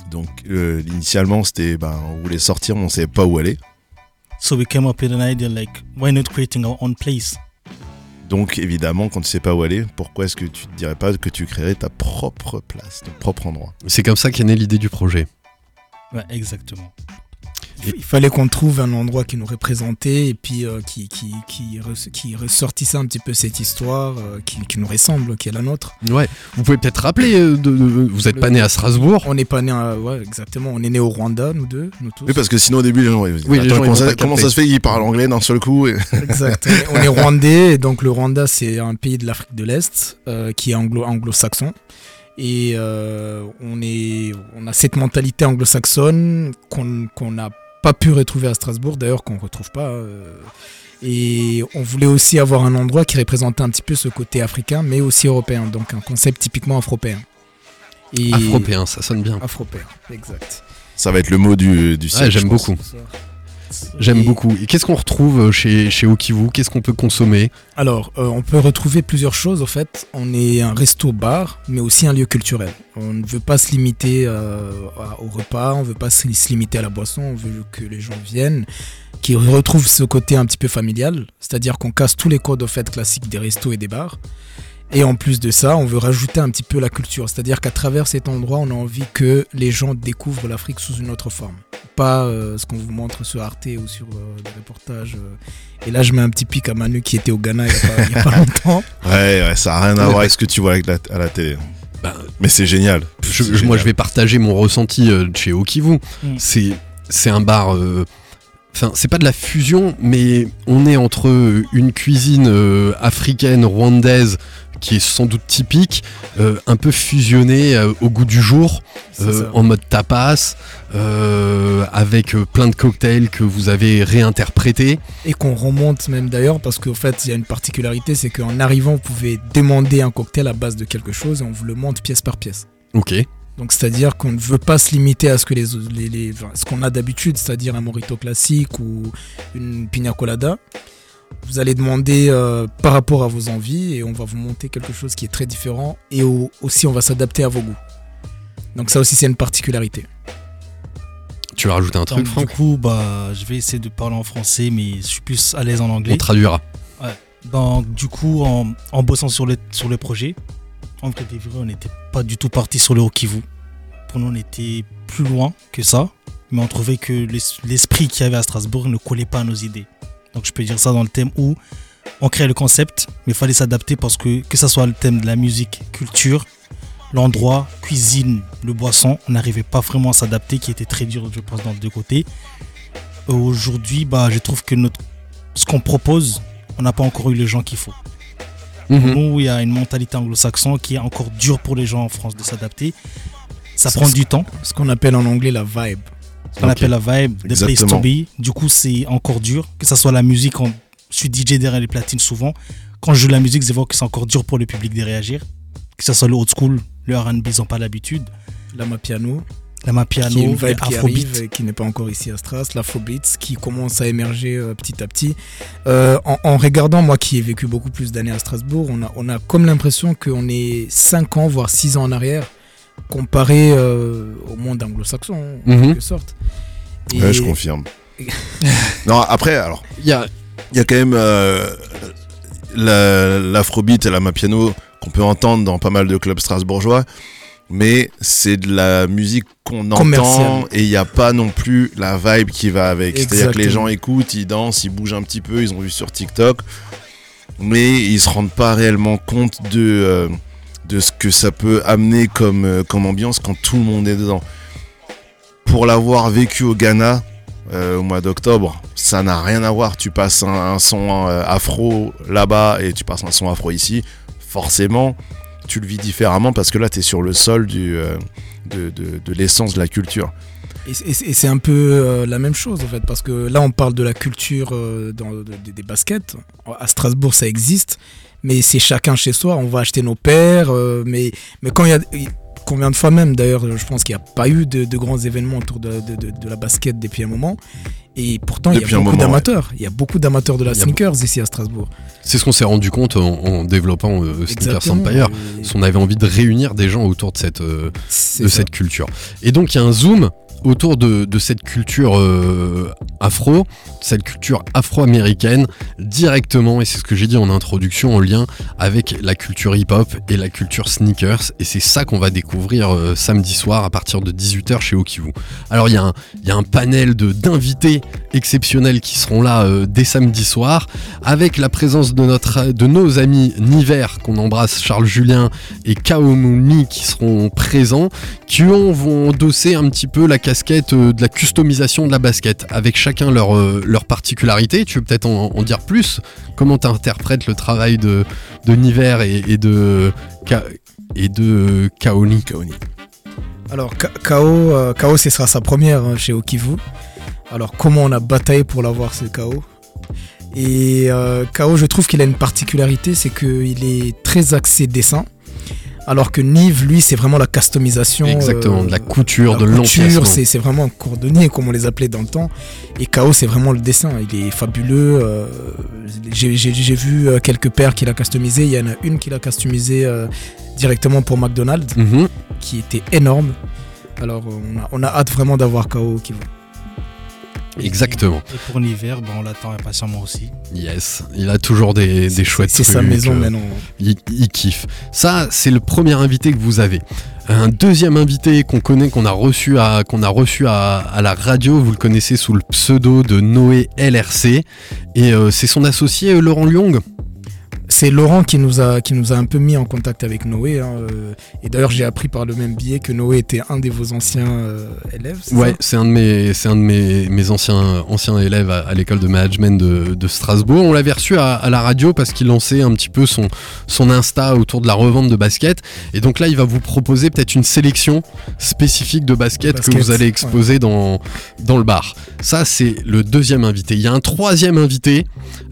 Donc, euh, initialement, c'était, ben, on voulait sortir, mais on savait pas où aller. So we came up with an idea like, why not creating our own place? Donc, évidemment, quand tu sais pas où aller, pourquoi est-ce que tu te dirais pas que tu créerais ta propre place, ton propre endroit? C'est comme ça qu'est née l'idée du projet. Ouais, exactement. Il fallait qu'on trouve un endroit qui nous représentait et puis euh, qui, qui, qui, res- qui ressortissait un petit peu cette histoire euh, qui, qui nous ressemble, qui est la nôtre. Ouais. Vous pouvez peut-être rappeler, euh, de, de- vous êtes pas né à Strasbourg. On n'est pas né, à- ouais, exactement. On est né au Rwanda, nous deux, nous tous. Oui, parce que sinon, au début, les gens, Oui, les gens, comment, ça, comment se fait qu'ils parlent anglais d'un seul coup et- Exact. On est- rwandais, et donc le Rwanda, c'est un pays de l'Afrique de l'Est euh, qui est anglo- anglo-saxon. Et euh, on, est, on a cette mentalité anglo-saxonne qu'on qu'on n'a pas pu retrouver à Strasbourg, d'ailleurs qu'on ne retrouve pas. euh. et on voulait aussi avoir un endroit qui représentait un petit peu ce côté africain, mais aussi européen. Donc un concept typiquement afropéen. Et Afropéen, ça sonne bien. Afropéen, exact. Ça va être le mot du, du Ouais, j'aime beaucoup. J'aime beaucoup. Et qu'est-ce qu'on retrouve euh, chez, chez Okivu? Qu'est-ce qu'on peut consommer? Alors, euh, on peut retrouver plusieurs choses. En fait, on est un resto-bar, mais aussi un lieu culturel. On ne veut pas se limiter euh, au repas, on ne veut pas se limiter à la boisson. On veut que les gens viennent, qu'ils retrouvent ce côté un petit peu familial, c'est-à-dire qu'on casse tous les codes au fait classiques des restos et des bars. Et en plus de ça, on veut rajouter un petit peu la culture, c'est-à-dire qu'à travers cet endroit, on a envie que les gens découvrent l'Afrique sous une autre forme. Pas euh, ce qu'on vous montre sur Arte ou sur euh, des reportages. euh. Et là, je mets un petit pic à Manu qui était au Ghana il n'y a, pas- il y a pas longtemps. Ouais, ouais, ça n'a rien à voir avec ce que tu vois avec la- à la télé. Bah, Mais c'est génial. Je- moi, je vais partager mon ressenti euh, de chez Okivu. Mm. C'est, c'est un bar. euh, Enfin, c'est pas de la fusion, mais on est entre une cuisine euh, africaine, rwandaise, qui est sans doute typique, euh, un peu fusionnée euh, au goût du jour, euh, en mode tapas, avec plein de cocktails que vous avez réinterprétés. Et qu'on remonte même d'ailleurs, parce qu'en fait, il y a une particularité, c'est qu'en arrivant, vous pouvez demander un cocktail à base de quelque chose et on vous le monte pièce par pièce. Ok. Donc c'est-à-dire qu'on ne veut pas se limiter à ce que les, les- les- enfin, ce qu'on a d'habitude, c'est-à-dire un mojito classique ou une pina colada. Vous allez demander euh, par rapport à vos envies et on va vous monter quelque chose qui est très différent et au- aussi on va s'adapter à vos goûts. Donc ça aussi c'est une particularité. Tu veux rajouter un truc, Franck Du coup, bah, je vais essayer de parler en français, mais je suis plus à l'aise en anglais. On traduira. Donc, du coup, en, en bossant sur le, sur le projet, en vrais, on n'était pas du tout parti sur le Kivu. Pour nous, on était plus loin que ça, mais on trouvait que l'es- l'esprit qu'il y avait à Strasbourg ne collait pas à nos idées. Donc, je peux dire ça dans le thème où on crée le concept, mais il fallait s'adapter parce que, que ça soit le thème de la musique, culture, l'endroit, cuisine, le boisson, on n'arrivait pas vraiment à s'adapter, qui était très dur, je pense, dans les deux côtés. Aujourd'hui, bah, je trouve que notre, ce qu'on propose, on n'a pas encore eu les gens qu'il faut. Mhm. Nous, il y a une mentalité anglo-saxonne qui est encore dure pour les gens en France de s'adapter. Ça prend ce- du temps. Ce qu'on appelle en anglais la vibe. Ce qu'on appelle la vibe, the place to be. Du coup, c'est encore dur. Que ce soit la musique, on- je suis DJ derrière les platines souvent. Quand je joue la musique, je vois que c'est encore dur pour le public de réagir. Que ce soit le old school, le RB, ils n'ont pas l'habitude. La piano, La piano, qui est une le vibe qui afrobeat. arrive et qui n'est pas encore ici à Stras, l'afrobeat qui commence à émerger euh, petit à petit. Euh, en, en regardant, moi qui ai vécu beaucoup plus d'années à Strasbourg, on a, on a comme l'impression qu'on est 5 ans, voire 6 ans en arrière, comparé euh, au monde anglo-saxon, en Mhm. quelque sorte. Et- Ouais, je confirme. non, après, alors, Il y a, il y a quand même euh, la- l'afrobeat et la mapiano qu'on peut entendre dans pas mal de clubs strasbourgeois, mais c'est de la musique qu'on entend et il n'y a pas non plus la vibe qui va avec. C'est-à-dire que les gens écoutent, ils dansent, ils bougent un petit peu, ils ont vu sur TikTok, mais ils se rendent pas réellement compte de, euh, de ce que ça peut amener comme, euh, comme ambiance quand tout le monde est dedans. Pour l'avoir vécu au Ghana, euh, au mois d'octobre, ça n'a rien à voir. Tu passes un, son euh, afro là-bas et tu passes un son afro ici. Forcément, tu le vis différemment parce que là, tu es sur le sol du, de, de- de l'essence de la culture. Et, c'est- un peu la même chose en fait, parce que là on parle de la culture dans, de- de- des baskets. À Strasbourg ça existe, mais c'est chacun chez soi. On va acheter nos paires, euh, mais, quand il y a. Combien de fois même d'ailleurs, je pense qu'il n'y a pas eu de, grands événements autour de la basket depuis un moment. Et pourtant, il y a beaucoup d'amateurs. Il y a beaucoup d'amateurs de la sneakers ici à Strasbourg. c'est ce qu'on s'est rendu compte en, en développant euh, Sneakers. Empire. Et On avait envie de réunir des gens autour de cette, euh, de ça. cette culture. Et donc il y a un zoom autour de, de cette culture euh, afro, cette culture afro-américaine, directement, et c'est ce que j'ai dit en introduction, en lien avec la culture hip-hop et la culture sneakers. Et c'est ça qu'on va découvrir euh, samedi soir à partir de 18h chez Okivu. Alors il y, a un- il y a un panel de- exceptionnels qui seront là euh, dès samedi soir, avec la présence de, notre, de nos amis Niver, qu'on embrasse, Charles Julien et Kaomuni qui seront présents qui ont, vont endosser un petit peu la casquette euh, de la customisation de la basket, avec chacun leur, euh, particularité. Tu veux peut-être en, dire plus? Comment tu interprètes le travail de, de Niver et, de, Ka- et de Kaoni Alors, Ka- KO, euh, KO, ce sera sa première hein, chez Okivu. Alors, comment on a bataillé pour l'avoir, ce KO Et euh, KO, je trouve qu'il a une particularité, c'est qu'il est très axé dessin. Alors que Nive, lui, c'est vraiment la customisation. Exactement, euh, de la couture, de la l'empiècement. couture, c'est vraiment un cordonnier, comme on les appelait dans le temps. Et KO, c'est vraiment le dessin. Il est fabuleux. euh, J'ai vu euh, quelques paires qu'il a customisées. Il y en a une qu'il a customisée euh, directement pour McDonald's, Mhm. qui était énorme. Alors, euh, on a, on a hâte vraiment d'avoir KO qui va. Exactement. Et pour l'hiver, ben, on l'attend impatiemment aussi. Yes, il a toujours des, des chouettes C'est sa maison euh, maintenant. Il, il kiffe. Ça, c'est le premier invité que vous avez. Un deuxième invité qu'on connaît, qu'on a reçu, à, qu'on a reçu à, à la radio, vous le connaissez sous le pseudo de Noé LRC. Et euh, c'est son associé euh, Laurent Lyong. C'est Laurent qui nous, a, qui nous a un peu mis en contact avec Noé. hein, euh, et d'ailleurs, j'ai appris par le même biais que Noé était un de vos anciens euh, élèves. Ouais, c'est un de mes, c'est un de mes, mes anciens, anciens élèves à, à l'école de management de, de Strasbourg. On l'avait reçu à, à la radio parce qu'il lançait un petit peu son, son Insta autour de la revente de basket. Et donc là, il va vous proposer peut-être une sélection spécifique de basket, que vous allez exposer dans, dans le bar. Ça, c'est le deuxième invité. Il y a un troisième invité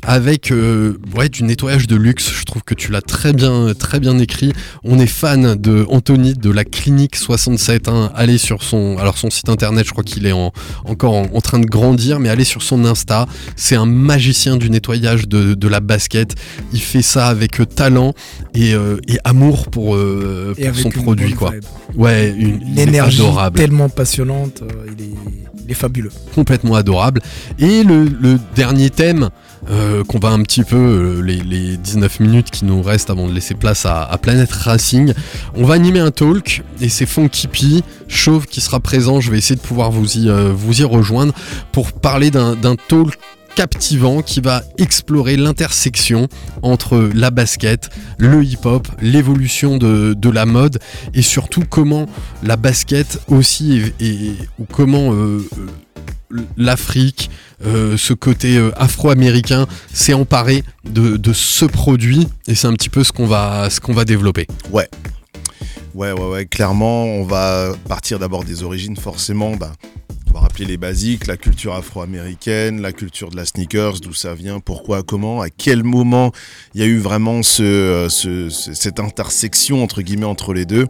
avec euh, ouais, du nettoyage de luxe. Je trouve que tu l'as très bien, très bien écrit. On est fan de Anthony de la clinique 67. hein. Allez sur son, alors son site internet, je crois qu'il est en- encore en, en train de grandir, mais allez sur son Insta. C'est un magicien du nettoyage de, de la basket. Il fait ça avec euh, talent et, euh, et amour pour, euh, pour son une produit, quoi. vibe. Ouais, une, L'énergie adorable tellement passionnante. il, est, il est fabuleux. complètement adorable. Et le, le dernier thème euh, qu'on va un petit peu, euh, les, les 19 minutes qui nous restent avant de laisser place à, à Planète Racing, on va animer un talk et c'est Funky P, Chauve qui sera présent, je vais essayer de pouvoir vous y, euh, vous y rejoindre pour parler d'un talk captivant qui va explorer l'intersection entre la basket, le hip-hop, l'évolution de, de la mode et surtout comment la basket aussi est- est- ou comment euh, l'Afrique, euh, ce côté euh, afro-américain s'est emparé de, ce produit et c'est un petit peu ce qu'on va, développer. Ouais. Ouais, ouais, clairement, on va partir d'abord des origines, forcément. Bah, on va rappeler les basiques, la culture afro-américaine, la culture de la sneakers, d'où ça vient, pourquoi, comment, à quel moment il y a eu vraiment euh, ce- ce- cette intersection, entre guillemets, entre les deux.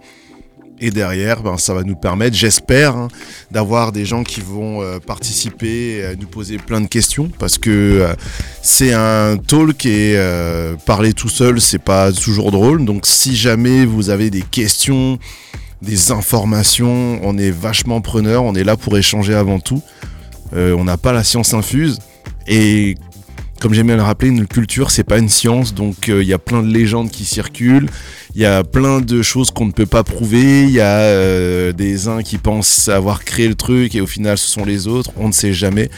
Et derrière, ben, ça va nous permettre, j'espère, hein, d'avoir des gens qui vont euh, participer, euh, nous poser plein de questions, parce que euh, c'est un talk et euh, parler tout seul, c'est pas toujours drôle. Donc si jamais vous avez des questions, des informations, on est vachement preneur, on est là pour échanger avant tout. On n'a pas la science infuse et comme j'aime bien le rappeler, une culture c'est pas une science, donc il y a plein de légendes qui circulent, il y a plein de choses qu'on ne peut pas prouver, il y a euh, des uns qui pensent avoir créé le truc et au final ce sont les autres, on ne sait jamais.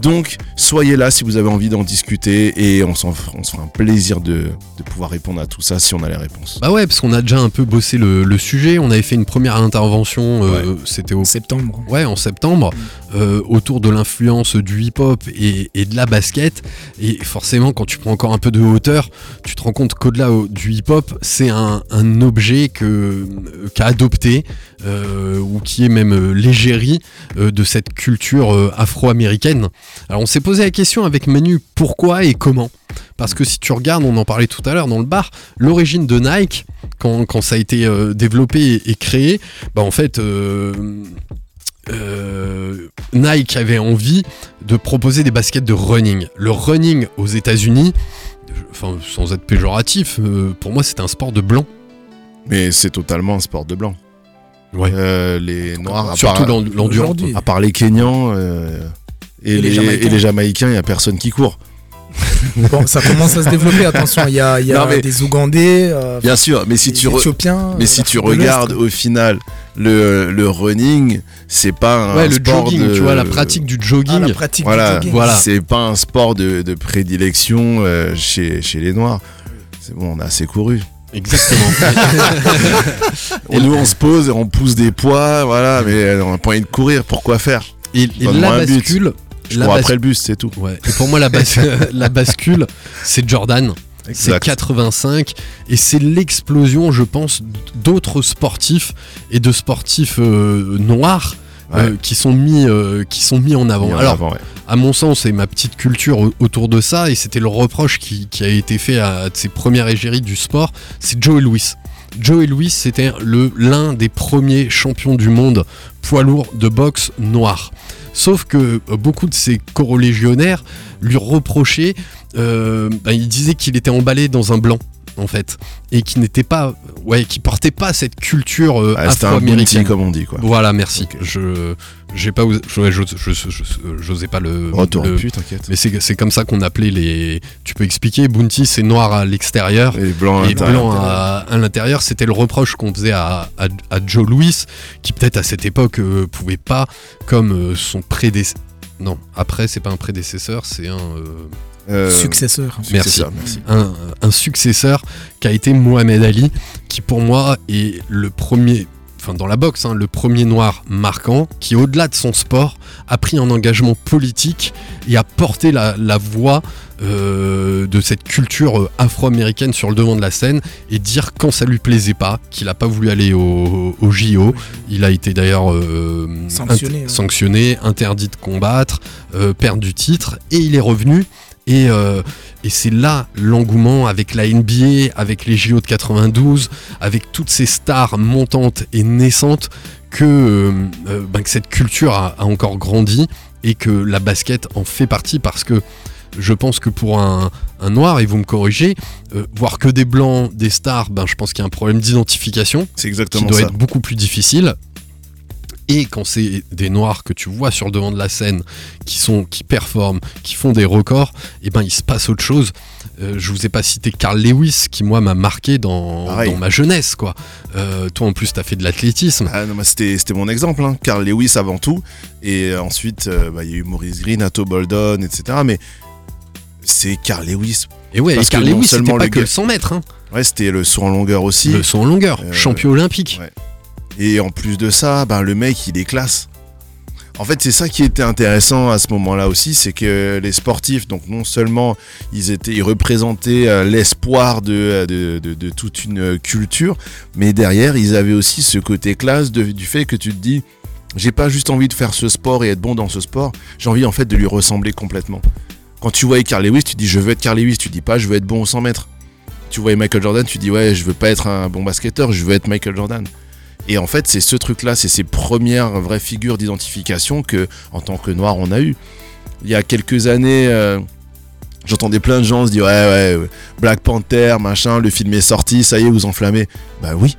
Donc soyez là si vous avez envie d'en discuter et on, s'en fera- on se fera un plaisir de, de pouvoir répondre à tout ça si on a les réponses. Bah ouais, parce qu'on a déjà un peu bossé le, le sujet, on avait fait une première intervention, euh, c'était au septembre. Ouais, en septembre, euh, autour de l'influence du hip-hop et, et de la basket. Et forcément, quand tu prends encore un peu de hauteur, tu te rends compte qu'au-delà au- du hip-hop, c'est un, un objet euh, qu'a adopté euh, ou qui est même euh, l'égérie de cette culture afro-américaine. Alors, on s'est posé la question avec Manu pourquoi et comment? Parce que si tu regardes, on en parlait tout à l'heure dans le bar, l'origine de Nike, quand, ça a été développé et, créé, bah en fait, Nike avait envie de proposer des baskets de running. Le running aux États-Unis, enfin sans être péjoratif, euh, pour moi c'était un sport de blanc. Mais c'est totalement un sport de blanc. Ouais. Euh, les noirs, à Surtout l'endurance. À part les Kenyans euh, et, Et les les Jamaïcains, il n'y a personne qui court. Bon, ça commence à se développer, attention. Il y a, il y a Non, mais- des Ougandais, euh, Bien sûr, mais si des tu, Éthiopiens. mais euh, si tu regardes au final le, le running, c'est pas un ouais, le sport jogging, de- tu vois, la pratique du Ah, jogging. la pratique Voilà, du jogging. Voilà. c'est pas un sport de, de prédilection euh, chez, chez les Noirs. C'est bon, on a assez couru. Exactement. Et nous, on se pose et on pousse des poids, voilà, mais on n'a pas envie de courir. Pourquoi faire? Et et Donne-moi la un but. bascule. Je la cours après le bus, c'est tout. Ouais. Et pour moi, la, bas- la bascule, c'est Jordan. C'est Exact. 85 et c'est l'explosion, je pense, d'autres sportifs et de sportifs euh, noirs euh, Ouais. qui sont mis, euh, qui sont mis en avant. Mis en Alors, avant, ouais. à mon sens, c'est ma petite culture au- autour de ça et c'était le reproche qui, qui a été fait à, ces premières égéries du sport, c'est Joe Louis. Joe Louis, c'était l'un des premiers champions du monde poids lourd de boxe noir. Sauf que euh, beaucoup de ses corolégionnaires lui reprochaient, euh, ben, qu'il était emballé dans un blanc en fait et qui n'était pas ouais qui portait pas cette culture euh, Ah, C'était un afro-américaine comme on dit, quoi. voilà merci je j'ai pas osé- je- je- j'osais pas le, Oh, le- pu, t'inquiète. mais c'est c'est comme ça qu'on appelait les tu peux expliquer Bounty c'est noir à l'extérieur Et blanc à et l'intérieur. blanc à, à l'intérieur, c'était le reproche qu'on faisait à, à- à Joe Louis, qui peut-être à cette époque euh, pouvait pas, comme euh, son prédécesseur. Non, après c'est pas un prédécesseur, c'est un euh, Successeur. merci. Un, un successeur qui a été Mohamed Ali, qui pour moi est le premier. Enfin, dans la boxe, hein, le premier noir marquant qui, au-delà de son sport, a pris un engagement politique et a porté la, la voix euh, de cette culture euh, afro-américaine sur le devant de la scène et dire quand ça lui plaisait pas, qu'il a pas voulu aller au, au JO. Il a été d'ailleurs euh, Sanctionné, int- hein. sanctionné, interdit de combattre, euh, perdre du titre et il est revenu. Et, euh, et c'est là l'engouement avec la NBA, avec les JO de 92, avec toutes ces stars montantes et naissantes que, euh, euh, ben, que cette culture a, a encore grandi et que la basket en fait partie parce que je pense que pour un, un noir, et vous me corrigez, euh, voir que des blancs, des stars, ben, je pense qu'il y a un problème d'identification C'est qui exactement doit ça. être beaucoup plus difficile. Et quand c'est des noirs que tu vois sur le devant de la scène, qui sont, qui performent, qui font des records, et ben il se passe autre chose. Euh, je vous ai pas cité Carl Lewis, qui moi m'a marqué dans, ma jeunesse, quoi. Euh, toi en plus t'as fait de l'athlétisme. Ah non, c'était, mon exemple, hein. Carl Lewis avant tout. Et euh, ensuite, euh, bah, il y a eu Maurice Green, Atto Boldon, etc. Mais c'est Carl Lewis. Et ouais, Parce et Carl que Lewis, c'était pas le que gars- le 100 mètres, hein. Ouais, c'était le saut en longueur aussi. le saut en longueur, champion olympique. ouais. Et en plus de ça, ben, le mec, il est classe. En fait, c'est ça qui était intéressant à ce moment-là aussi, c'est que les sportifs, donc non seulement ils étaient, ils représentaient euh, l'espoir de, de, toute une culture, mais derrière, ils avaient aussi ce côté classe du fait que tu te dis, j'ai pas juste envie de faire ce sport et être bon dans ce sport, j'ai envie en fait de lui ressembler complètement. Quand tu vois Carl Lewis, tu dis je veux être Carl Lewis, tu dis pas je veux être bon au 100 mètres. Tu vois Michael Jordan, tu dis ouais, je veux pas être un bon basketteur, je veux être Michael Jordan. Et en fait, c'est ce truc-là, c'est ces premières vraies figures d'identification que, en tant que noir, on a eu. Il y a quelques années, euh, j'entendais plein de gens se dire ouais, Black Panther, machin, le film est sorti, ça y est, vous enflammez. Bah oui,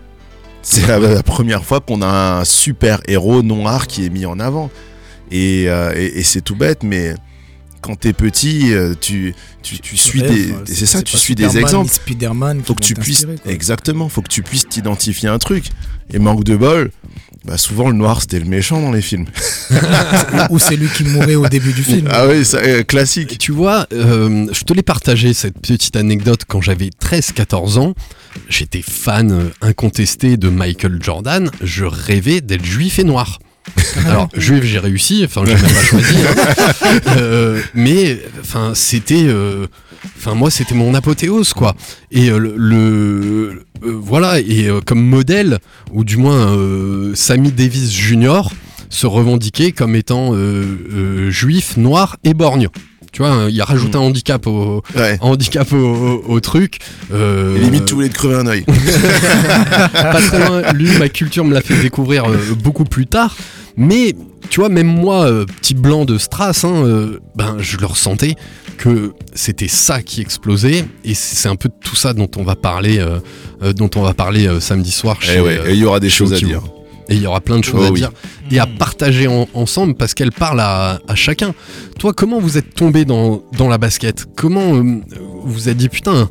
c'est la, première fois qu'on a un super héros noir qui est mis en avant. Et, euh, c'est tout bête, mais quand t'es petit, euh, tu, tu, tu suis rêves, des, c'est ça, tu suis des Superman, exemples Spider-Man qui faut que tu puisses quoi. exactement faut que tu puisses t'identifier à un truc et manque de bol bah souvent le noir c'était le méchant dans les films Ou c'est lui qui mourait au début du film. ah oui ça, euh, classique tu vois, euh, je te l'ai partagé cette petite anecdote quand j'avais 13-14 ans. J'étais fan incontesté de Michael Jordan. Je rêvais d'être juif et noir. Alors, juif, j'ai réussi, enfin, j'ai même pas choisi. hein. Euh, mais, enfin, c'était. euh, Enfin, moi, c'était mon apothéose, quoi. Et euh, le. le- euh, voilà, et euh, comme modèle, ou du moins euh, Sammy Davis Jr. se revendiquait comme étant euh, euh, juif, noir et borgne. Tu vois, hein, il a rajouté un handicap au, ouais un handicap au, au- au truc. Euh, limite tu voulais te crever un œil pas très loin. Lui, ma culture me l'a fait découvrir euh, beaucoup plus tard. Mais tu vois, même moi, euh, petit blanc de Strass, hein, euh, ben, je le ressentais que c'était ça qui explosait. Et c'est un peu tout ça dont on va parler, euh, dont on va parler samedi soir. et Chez, et il y aura des choses à dire Et il y aura plein de choses Oh à oui. dire et à partager en- ensemble parce qu'elle parle à, à chacun. Toi, comment vous êtes tombé dans, dans la basket? Comment euh, vous vous êtes dit putain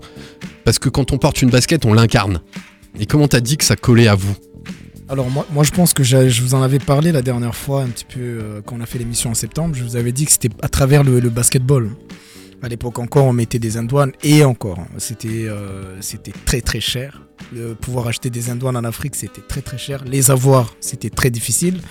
Parce que quand on porte une basket, on l'incarne. Et comment t'as dit que ça collait à vous? Alors moi, moi je pense que je vous en avais parlé la dernière fois, un petit peu euh, quand on a fait l'émission en septembre. Je vous avais dit que c'était à travers le, le basketball. À l'époque encore, on mettait des indouanes et encore, hein, c'était euh, c'était très très cher. Le pouvoir acheter des indouanes en Afrique, c'était très très cher. Les avoir, c'était très difficile.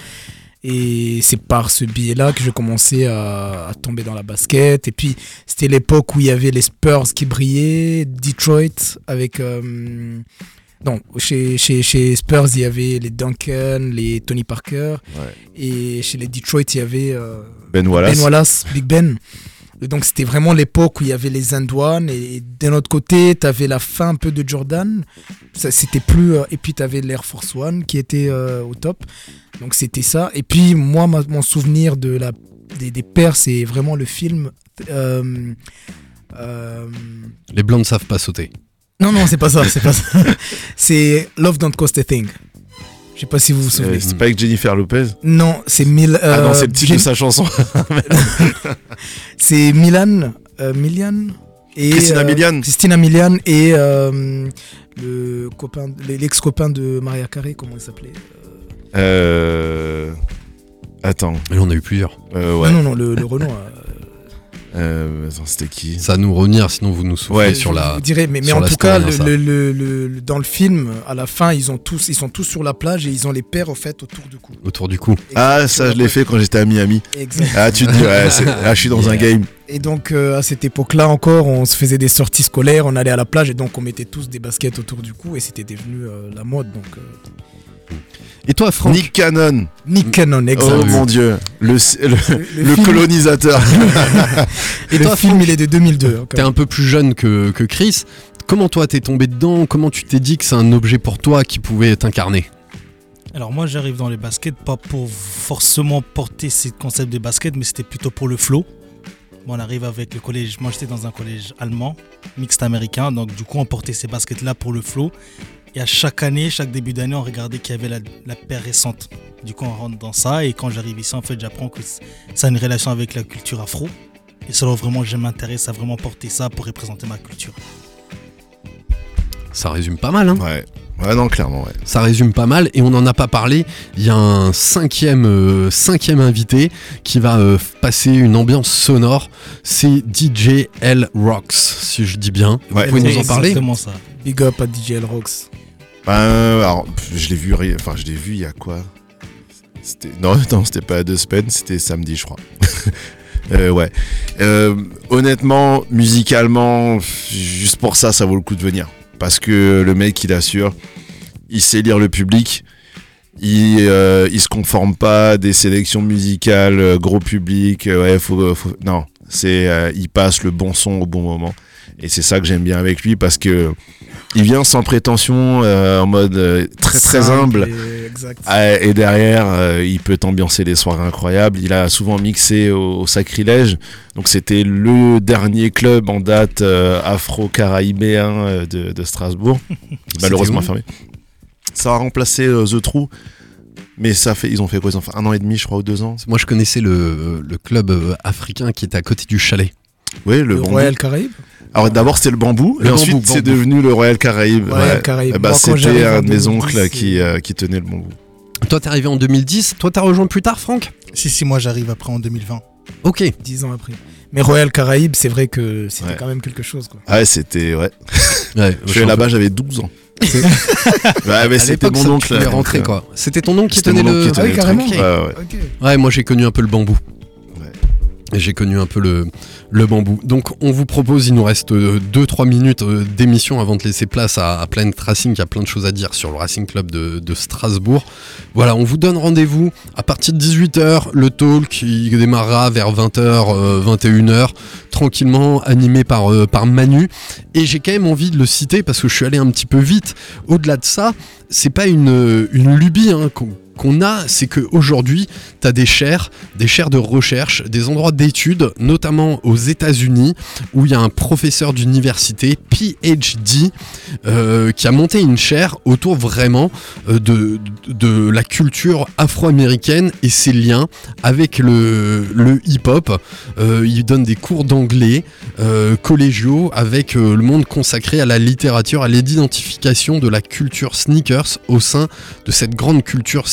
Et c'est par ce biais-là que j'ai commencé à, à tomber dans la basket. Et puis, c'était l'époque où il y avait les Spurs qui brillaient, Detroit avec... euh, non, chez, chez, chez Spurs, il y avait les Duncan, les Tony Parker. Ouais. Et chez les Detroit, il y avait euh, Ben Wallace Ben Wallace, Big Ben. Et donc c'était vraiment l'époque où il y avait les And One et d'un autre côté, tu avais la fin un peu de Jordan. Ça, C'était plus euh, et puis tu avais l'Air Force One qui était euh, au top. Donc c'était ça. Et puis moi, ma- mon souvenir de la des, des pères, c'est vraiment le film. euh, euh, Les blancs ne savent pas sauter. non, non, c'est pas ça, c'est pas ça. c'est Love Don't Cost a Thing. Je sais pas si vous vous souvenez. Euh, C'est pas avec Jennifer Lopez Non, c'est Mil. Ah non, euh, c'est le titre Jen- de sa chanson. C'est Milan, euh, Milian et Christina euh, Milian. Christina Milian et euh, le copain, l'ex-copain de Maria Carey, comment il s'appelait Euh... Attends. Et on a eu plusieurs. Euh, ouais. Non, non, non, le, le Renault. Euh, c'était qui Ça va nous revenir, sinon vous nous soufflez Ouais, sur je la. vous mais, mais en tout cas, hein, le, ça. le- le- le- le- dans le film, à la fin, ils ont tous, ils sont tous sur la plage et ils ont les pères au fait autour du cou. Autour du cou. Ah, ça, je l'ai fait quand j'étais à Miami. Exact. Ah, tu te dis, ouais, ah, je suis dans un game. Et donc euh, à cette époque-là encore, on se faisait des sorties scolaires, on allait à la plage et donc on mettait tous des baskets autour du cou et c'était devenu euh, la mode. Donc euh, Et toi, Franck Nick Cannon. Nick Cannon, exact. Oh mon dieu. Le, le, Le- le le film- colonisateur. Et le toi, film, il est de 2002. hein, quand T'es un peu plus jeune que, que Chris. Comment toi t'es tombé dedans? Comment tu t'es dit que c'est un objet pour toi qui pouvait t'incarner? Alors moi j'arrive dans les baskets pas pour forcément porter ces concepts de basket, mais c'était plutôt pour le flow. Moi, on arrive avec le collège, moi j'étais dans un collège allemand, mixte américain, donc du coup on portait ces baskets là pour le flow. Et à chaque année, chaque début d'année, on regardait qu'il y avait la, la paire récente. Du coup on rentre dans ça et quand j'arrive ici en fait j'apprends que ça a une relation avec la culture afro. Et c'est là où vraiment je m'intéresse à vraiment porter ça pour représenter ma culture. Ça résume pas mal, hein Ouais. Ouais, non, clairement, ouais. Ça résume pas mal et on n'en a pas parlé. Il y a un cinquième, euh, cinquième invité qui va euh, passer une ambiance sonore. C'est DJ L Rocks, si je dis bien. Ouais. Vous pouvez nous en C'est parler? exactement ça. Big up à DJ Rocks. Ben, alors, pff, je l'ai vu, enfin, je l'ai vu il y a quoi? Non, non, c'était pas deux semaines, c'était samedi, je crois. Euh, ouais. Euh, honnêtement, musicalement, juste pour ça, ça vaut le coup de venir, parce que le mec, il assure, il sait lire le public. Il, euh, il se conforme pas à des sélections musicales, euh, gros public. euh, ouais, faut, faut- non, c'est, euh, il passe le bon son au bon moment. Et c'est ça que j'aime bien avec lui parce que il vient sans prétention, euh, en mode euh, très très Simple humble. et Exact. Ah, Et derrière, euh, il peut t'ambiancer des soirées incroyables. Il a souvent mixé au, au sacrilège. Donc c'était le dernier club en date euh, afro-caraïbéen euh, de, de Strasbourg. malheureusement fermé. Ça a remplacé euh, The True. Mais ça fait, ils ont fait quoi? Ils ont fait un an et demi, je crois, ou deux ans? Moi je connaissais le, le club africain qui était à côté du chalet. Oui, le, Le. Royal Caraïbes? Alors d'abord c'était le bambou, Le et bambou, ensuite c'est devenu le Royal Caraïbe. Royal Ouais. Caraïbes. Eh bah, j'arrive c'était un de mes 2010, oncles qui, euh, qui tenait le bambou. Toi t'es arrivé en 2010. Toi t'as rejoint plus tard, Franck? Si, si, moi j'arrive après en 2020. Ok. Dix ans après. Mais Royal Caraïbes, c'est vrai que c'était Ouais. quand même quelque chose. Quoi. Ah ouais, c'était ouais. Ouais, Je suis là-bas, j'avais 12 ans. ouais, mais c'était mon oncle. tu rentrer euh, quoi. C'était ton oncle qui tenait le. qui tenait Ah oui, le carrément. truc. Ouais, ouais. Moi j'ai connu un peu le bambou. Ouais. Et j'ai connu un peu le, le bambou. Donc on vous propose, il nous reste 2-3 minutes euh, d'émission avant de laisser place à, à Planet Racing, qui a plein de choses à dire sur le Racing Club de, Strasbourg. Voilà, on vous donne rendez-vous à partir de 18h. Le talk il démarrera vers 20h, 21h, tranquillement, animé par, euh, par Manu. Et j'ai quand même envie de le citer parce que je suis allé un petit peu vite. Au-delà de ça, c'est pas une, une lubie hein, qu'on a, c'est qu'aujourd'hui, tu as des chaires, des chaires de recherche, des endroits d'études, notamment aux États-Unis, où il y a un professeur d'université, PhD, euh, qui a monté une chaire autour vraiment euh, de, la culture afro-américaine et ses liens avec le, hip-hop. Euh, il donne des cours d'anglais collégiaux avec le monde consacré à la littérature, à l'identification de la culture sneakers au sein de cette grande culture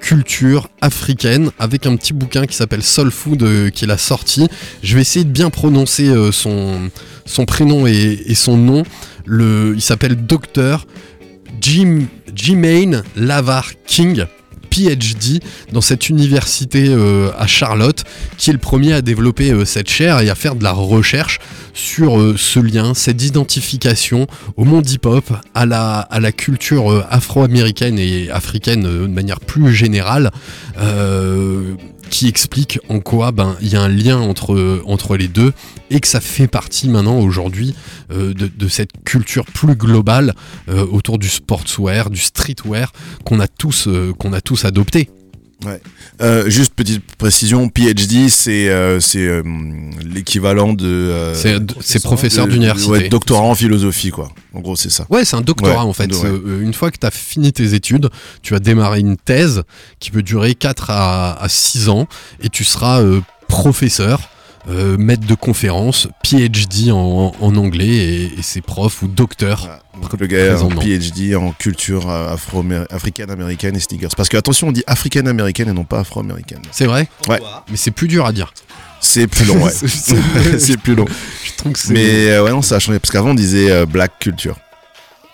culture africaine avec un petit bouquin qui s'appelle Soul Food euh, qu'il a sorti. Je vais essayer de bien prononcer euh, son, son prénom et, son nom. Il s'appelle Docteur Jim, Jimaine Lavar King. PhD dans cette université euh, à Charlotte, qui est le premier à développer euh, cette chaire et à faire de la recherche sur euh, ce lien, cette identification au monde hip-hop, à la, à la culture afro-américaine et africaine de manière plus générale. Qui explique en quoi ben il y a un lien entre, les deux et que ça fait partie maintenant aujourd'hui euh, de, cette culture plus globale euh, autour du sportswear, du streetwear qu'on a tous euh, qu'on a tous adopté. Ouais. Euh, juste petite précision, PhD c'est euh, c'est euh, l'équivalent de euh, C'est professeur de- d'université. ouais, doctorat en philosophie quoi. En gros c'est ça. Ouais, c'est un doctorat Ouais, en fait. ouais. Euh, Une fois que tu as fini tes études, tu vas démarrer une thèse qui peut durer 4 à, à 6 ans et tu seras euh, professeur, euh, maître de conférence, PhD en, en anglais et, et c'est prof ou docteur. Voilà. Le gars a un. PhD en culture euh, afro africaine américaine et sneakers. Parce que attention on dit africaine américaine et non pas afro-américaine. C'est vrai Ouais. Mais c'est plus dur à dire. C'est plus long ouais. C'est- plus long. Je trouve que c'est. Mais euh, ouais non ça a changé parce qu'avant on disait euh, black culture.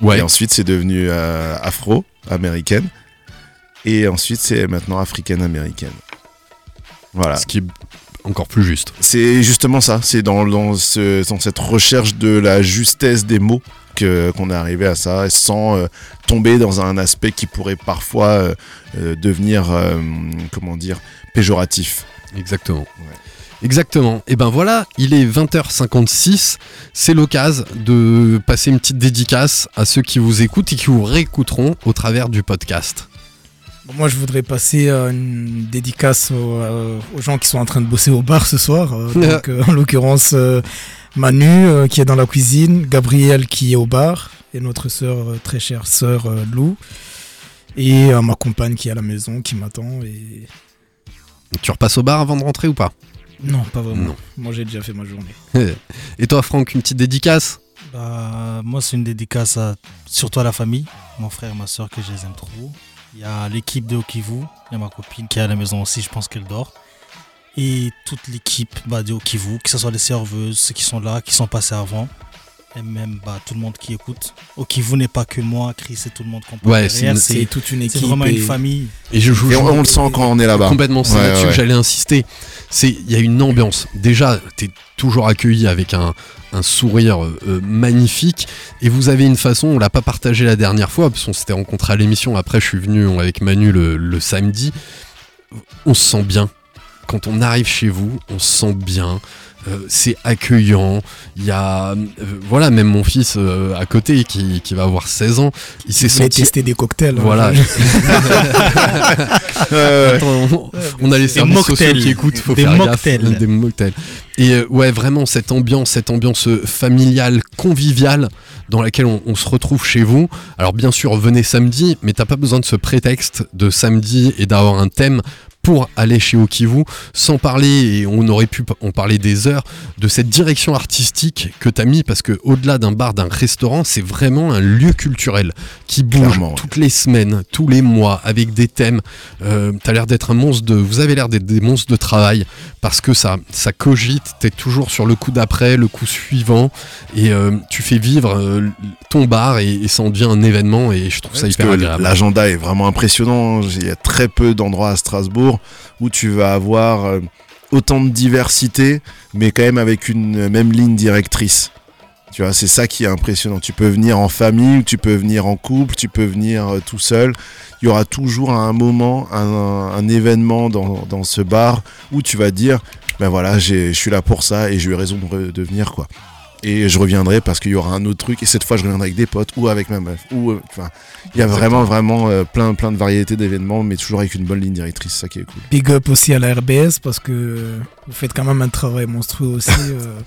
ouais. Et ensuite, c'est devenu euh, afro-américaine. Et ensuite, c'est maintenant africaine-américaine. Voilà. Ce qui est encore plus juste. C'est justement ça. C'est dans, dans, ce- dans cette recherche de la justesse des mots que- qu'on est arrivé à ça, sans euh, tomber dans un aspect qui pourrait parfois euh, euh, devenir, euh, comment dire, péjoratif. Exactement. Exactement. Et ben voilà, il est 20h56. C'est l'occasion de passer une petite dédicace à ceux qui vous écoutent et qui vous réécouteront au travers du podcast. Moi, je voudrais passer euh, une dédicace aux, euh, aux gens qui sont en train de bosser au bar ce soir. Euh, donc, en l'occurrence, Manu qui est dans la cuisine, Gabriel qui est au bar, et notre sœur, très chère sœur Lou, et ma compagne qui est à la maison, qui m'attend. Et... Tu repasses au bar avant de rentrer ou pas? Non, pas vraiment. Non. Moi, j'ai déjà fait ma journée. Et toi, Franck, une petite dédicace? Bah, moi, c'est une dédicace à, surtout à la famille, mon frère et ma soeur que je les aime trop. Il y a l'équipe de Okivu, il y a ma copine qui est à la maison aussi, je pense qu'elle dort. Et toute l'équipe bah, de Okivu, que ce soit les serveuses, ceux qui sont là, qui sont passés avant, et même bah, tout le monde qui écoute. Okivu n'est pas que moi, Chris et tout le monde qu'on parle Ouais, c'est derrière, une- C'est c'est toute une c'est équipe. vraiment et- une famille. Et je joue Et on, on le sent quand on est là-bas. complètement, c'est Ouais, là-dessus ouais. que j'allais insister. C'est il y a une ambiance. Déjà, t'es toujours accueilli avec un, un sourire euh, euh, magnifique et vous avez une façon. On l'a pas partagé la dernière fois parce qu'on s'était rencontré à l'émission. Après, je suis venu avec Manu le, le samedi. On se sent bien. Quand on arrive chez vous, on se sent bien. Euh, c'est accueillant. Il y a, euh, voilà, même mon fils euh, à côté qui, qui va avoir 16 ans, il s'est senti tester des cocktails. hein. voilà. Euh, Attends, on, on a les Des services sociaux qui écoutent, faut Des faire mocktails. gaffe. Des mocktails. Et euh, ouais, vraiment cette ambiance, cette ambiance euh, familiale, conviviale dans laquelle on, on se retrouve chez vous. Alors bien sûr, venez samedi, mais t'as pas besoin de ce prétexte de samedi et d'avoir un thème pour aller chez Okivu, sans parler, et on aurait pu en parler des heures, de cette direction artistique que t'as mis, parce que au-delà d'un bar, d'un restaurant, c'est vraiment un lieu culturel qui bouge Clairement, ouais. toutes les semaines, tous les mois, avec des thèmes. Euh, t'as l'air d'être un monstre de, vous avez l'air d'être des monstres de travail, parce que ça, ça cogite, t'es toujours sur le coup d'après, le coup suivant, et euh, tu fais vivre euh, ton bar, et, et ça en devient un événement, et je trouve ça hyper agréable. L'agenda est vraiment impressionnant. Il y a très peu d'endroits à Strasbourg où tu vas avoir euh, autant de diversité, mais quand même avec une même ligne directrice. Tu vois, c'est ça qui est impressionnant. Tu peux venir en famille, ou tu peux venir en couple, tu peux venir tout seul. Il y aura toujours à un moment un, un événement dans, dans ce bar où tu vas dire, ben voilà, j'ai- je suis là pour ça et j'ai eu raison de, de venir quoi. Et je reviendrai parce qu'il y aura un autre truc et cette fois je reviendrai avec des potes ou avec ma meuf. Ou, euh, enfin, il y a vraiment vraiment euh, plein plein de variétés d'événements, mais toujours avec une bonne ligne directrice, ça qui est cool. Big up aussi à la RBS parce que vous faites quand même un travail monstrueux aussi. euh.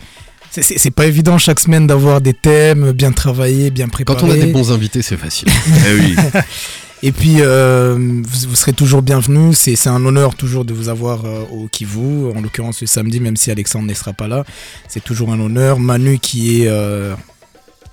C'est- C'est c'est pas évident chaque semaine d'avoir des thèmes bien travaillés, bien préparés. Quand on a des bons invités, c'est facile. Eh oui. Et puis, euh, vous, vous serez toujours bienvenus. C'est c'est un honneur toujours de vous avoir euh, au Kivu. En l'occurrence, le samedi, même si Alexandre ne sera pas là, c'est toujours un honneur. Manu qui est euh,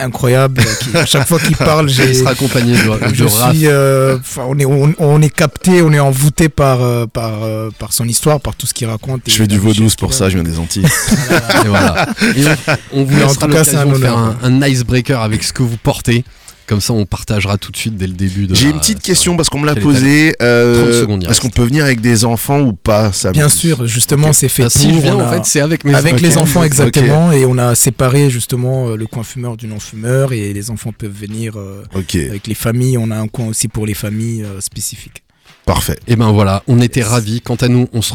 incroyable. qui- à chaque fois qu'il parle, Il j'ai. sera accompagné de, de Je suis, euh, on est, on, on est capté, on est envoûté par, par, par son histoire, par tout ce qu'il raconte. Je fais du vaudou, pour ça, je viens des Antilles. Et voilà. Et on, on vous laissera tout cas, c'est l'occasion un de faire un, un icebreaker avec ce que vous portez. Comme ça, on partagera tout de suite dès le début J'ai une petite question parce qu'on me l'a posée. euh, 30 secondes, il Est-ce qu'on peut venir avec des enfants ou pas ça Bien sûr, justement, c'est fait Ah, si je pour. viens, on en a- fait, c'est avec mes Avec les enfants exactement, et on a séparé justement euh, le coin fumeur du non fumeur, et les enfants peuvent venir euh, avec les familles. On a un coin aussi pour les familles euh, spécifiques. parfait. Et ben voilà, on était ravis. Quant à nous, on se